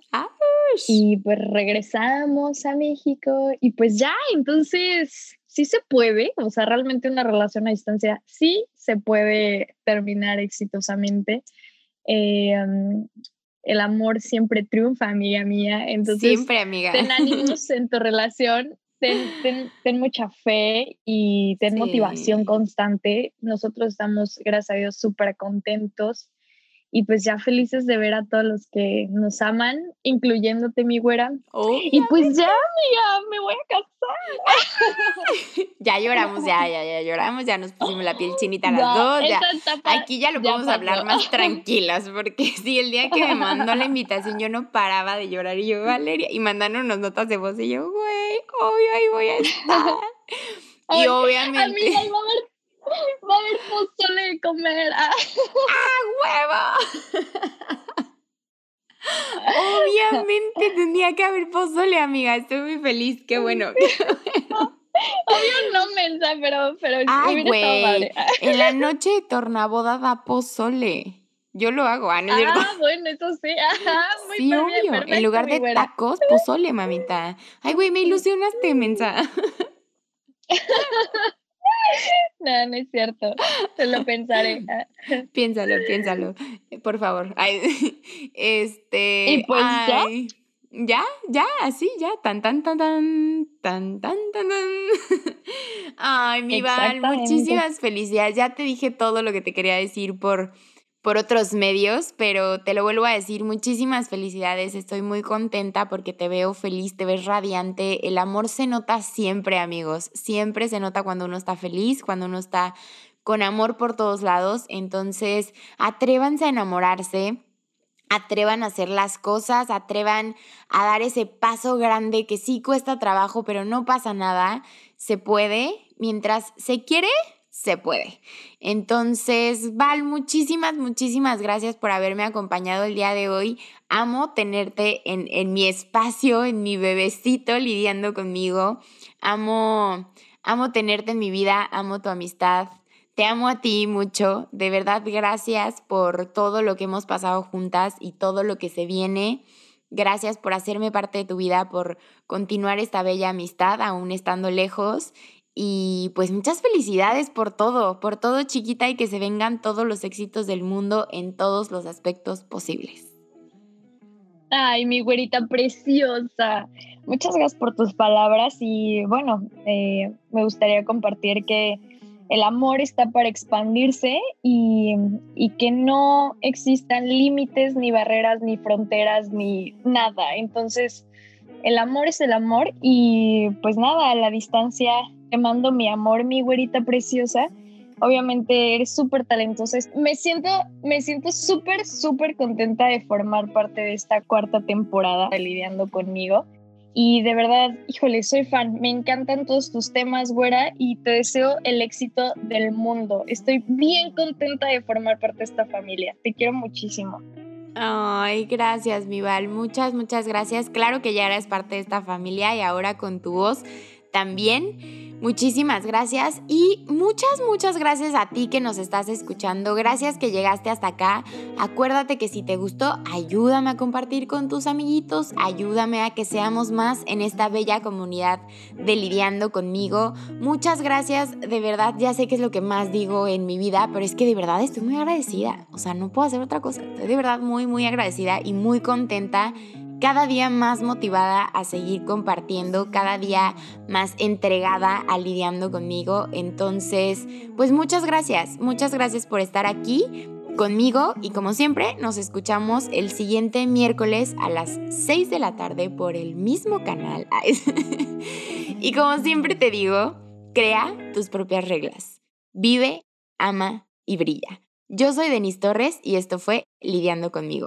Y pues regresamos a México y pues ya, entonces sí se puede, o sea, realmente una relación a distancia sí se puede terminar exitosamente. Eh, el amor siempre triunfa, amiga mía. Entonces, siempre, amiga. Ten ánimos en tu relación ten, ten, mucha fe y ten motivación constante. Nosotros estamos, gracias a Dios, súper contentos y pues ya felices de ver a todos los que nos aman, incluyéndote mi güera. y pues ya, amiga, me voy a casar. [LAUGHS] ya lloramos, ya, ya, ya lloramos, ya nos pusimos la piel chinita a las dos. Ya. Aquí ya lo podemos hablar más tranquilas, porque [LAUGHS] si el día que me mandó la invitación yo no paraba de llorar y yo, Valeria, y mandaron unas notas de voz y yo, güey, obvio ahí voy a estar. [LAUGHS] y obviamente. Va a haber Va a haber pozole de comer. ¡Ah, huevo! Obviamente tendría que haber pozole, amiga. Estoy muy feliz. Qué bueno. [LAUGHS] Obvio no mensa, pero, pero Ay, güey. En la noche de tornaboda da pozole. Yo lo hago, ¿ah? ¿no ah, bueno, eso sí. Ajá, muy sí, obvio. en lugar de tacos, pozole, mamita. Ay, güey, me ilusionaste, mensa. [LAUGHS] [LAUGHS] No, no es cierto. Te lo pensaré. [LAUGHS] piénsalo, piénsalo. Por favor. Ay, [LAUGHS] este. Y pues ay, ya. Ya, ya, así, ya. Tan, tan, tan, tan, tan, tan, tan, tan. Ay, mi Val, muchísimas felicidades. Ya te dije todo lo que te quería decir por por otros medios, pero te lo vuelvo a decir, muchísimas felicidades. Estoy muy contenta porque te veo feliz, te ves radiante. El amor se nota siempre, amigos. Siempre se nota cuando uno está feliz, cuando uno está con amor por todos lados. Entonces, atrévanse a enamorarse atrevan a hacer las cosas, atrevan a dar ese paso grande que sí cuesta trabajo, pero no pasa nada, se puede, mientras se quiere, se puede. Entonces, Val, muchísimas, muchísimas gracias por haberme acompañado el día de hoy. Amo tenerte en, en mi espacio, en mi bebecito lidiando conmigo. Amo, amo tenerte en mi vida, amo tu amistad, te amo a ti mucho, de verdad gracias por todo lo que hemos pasado juntas y todo lo que se viene. Gracias por hacerme parte de tu vida, por continuar esta bella amistad aún estando lejos. Y pues muchas felicidades por todo, por todo chiquita y que se vengan todos los éxitos del mundo en todos los aspectos posibles. Ay, mi güerita preciosa. Muchas gracias por tus palabras y bueno, eh, me gustaría compartir que el amor está para expandirse y, que no existan límites, ni barreras, ni fronteras, ni nada. Entonces, el amor es el amor y pues nada, la distancia te mando mi amor, mi güerita preciosa. Obviamente eres súper talentosa. Me siento, me siento súper, súper contenta de formar parte de esta cuarta temporada de Lidiando conmigo. Y de verdad, híjole, soy fan. Me encantan todos tus temas, güera, y te deseo el éxito del mundo. Estoy bien contenta de formar parte de esta familia. Te quiero muchísimo. Ay, gracias, mi Val. Muchas, muchas gracias. Claro que ya eres parte de esta familia y ahora con tu voz también. Muchísimas gracias y muchas, muchas gracias a ti que nos estás escuchando. Gracias que llegaste hasta acá. Acuérdate que si te gustó, ayúdame a compartir con tus amiguitos, ayúdame a que seamos más en esta bella comunidad de lidiando conmigo. Muchas gracias, de verdad, ya sé que es lo que más digo en mi vida, pero es que de verdad estoy muy agradecida. O sea, no puedo hacer otra cosa. Estoy de verdad muy, muy agradecida y muy contenta cada día más motivada a seguir compartiendo, cada día más entregada a lidiando conmigo. Entonces, pues muchas gracias, muchas gracias por estar aquí conmigo y como siempre nos escuchamos el siguiente miércoles a las 6 de la tarde por el mismo canal. [LAUGHS] y como siempre te digo, crea tus propias reglas. Vive, ama y brilla. Yo soy Denise Torres y esto fue Lidiando conmigo.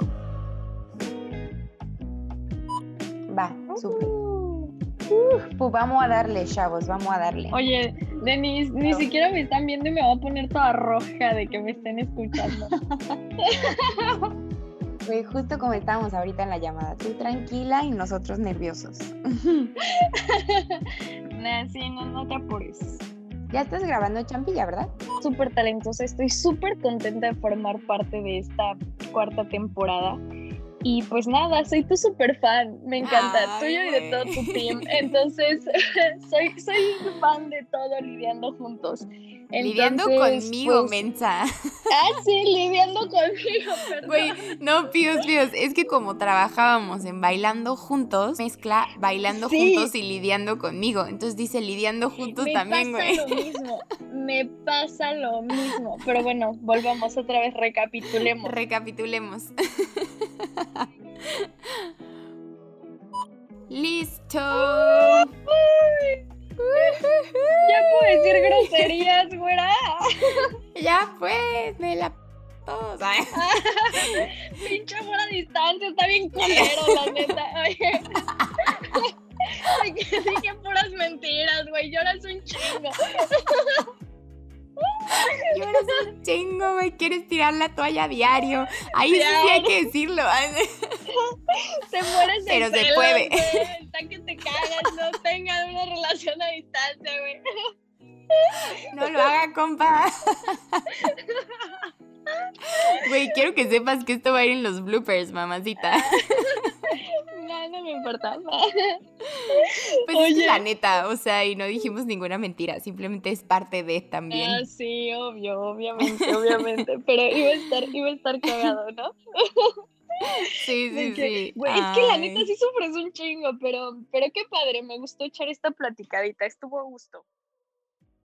Súper. pues vamos a darle, chavos, vamos a darle. Oye, Denise, ni siquiera me están viendo y me voy a poner toda roja de que me estén escuchando. [LAUGHS] Fue justo como estábamos ahorita en la llamada. Tú tranquila y nosotros nerviosos. [LAUGHS] sí, no, no te apures. Ya estás grabando Champilla, ¿verdad? Súper talentosa, estoy súper contenta de formar parte de esta cuarta temporada y pues nada, soy tu super fan, me encanta, tuyo y de todo tu team. Entonces, [LAUGHS] soy, soy fan de todo lidiando juntos. Lidiando conmigo, pues, mensa. [LAUGHS] Ah, sí, lidiando conmigo, perdón. Güey, no, píos, píos. Es que como trabajábamos en bailando juntos, mezcla bailando juntos y lidiando conmigo. Entonces dice lidiando juntos también, güey. Me pasa lo mismo. Me pasa lo mismo. Pero bueno, volvamos otra vez, recapitulemos. Recapitulemos. [LAUGHS] Listo. Ya puedo decir groserías, güera. [LAUGHS] Ya pues, me la todos. [LAUGHS] Pinche amor a distancia, está bien culero, la neta. Oye. [LAUGHS] Dije puras mentiras, güey. Lloras un chingo. [LAUGHS] Lloras un chingo, güey. Quieres tirar la toalla a diario. Ahí sí, hay que decirlo. [LAUGHS] Se mueres Pero se puede. Está que te cagas, no tengan una relación a distancia, güey. [LAUGHS] No lo haga, compa. Güey, quiero que sepas que esto va a ir en los bloopers, mamacita. No, no me importa. Pues es la neta, o sea, y no dijimos ninguna mentira, simplemente es parte de también. Ah, sí, obvio, obviamente, obviamente, pero iba a estar, iba a estar cagado, ¿no? Sí, [LAUGHS] sí, sí. es que la neta sí sufres un chingo, pero, pero qué padre, me gustó echar esta platicadita, estuvo a gusto.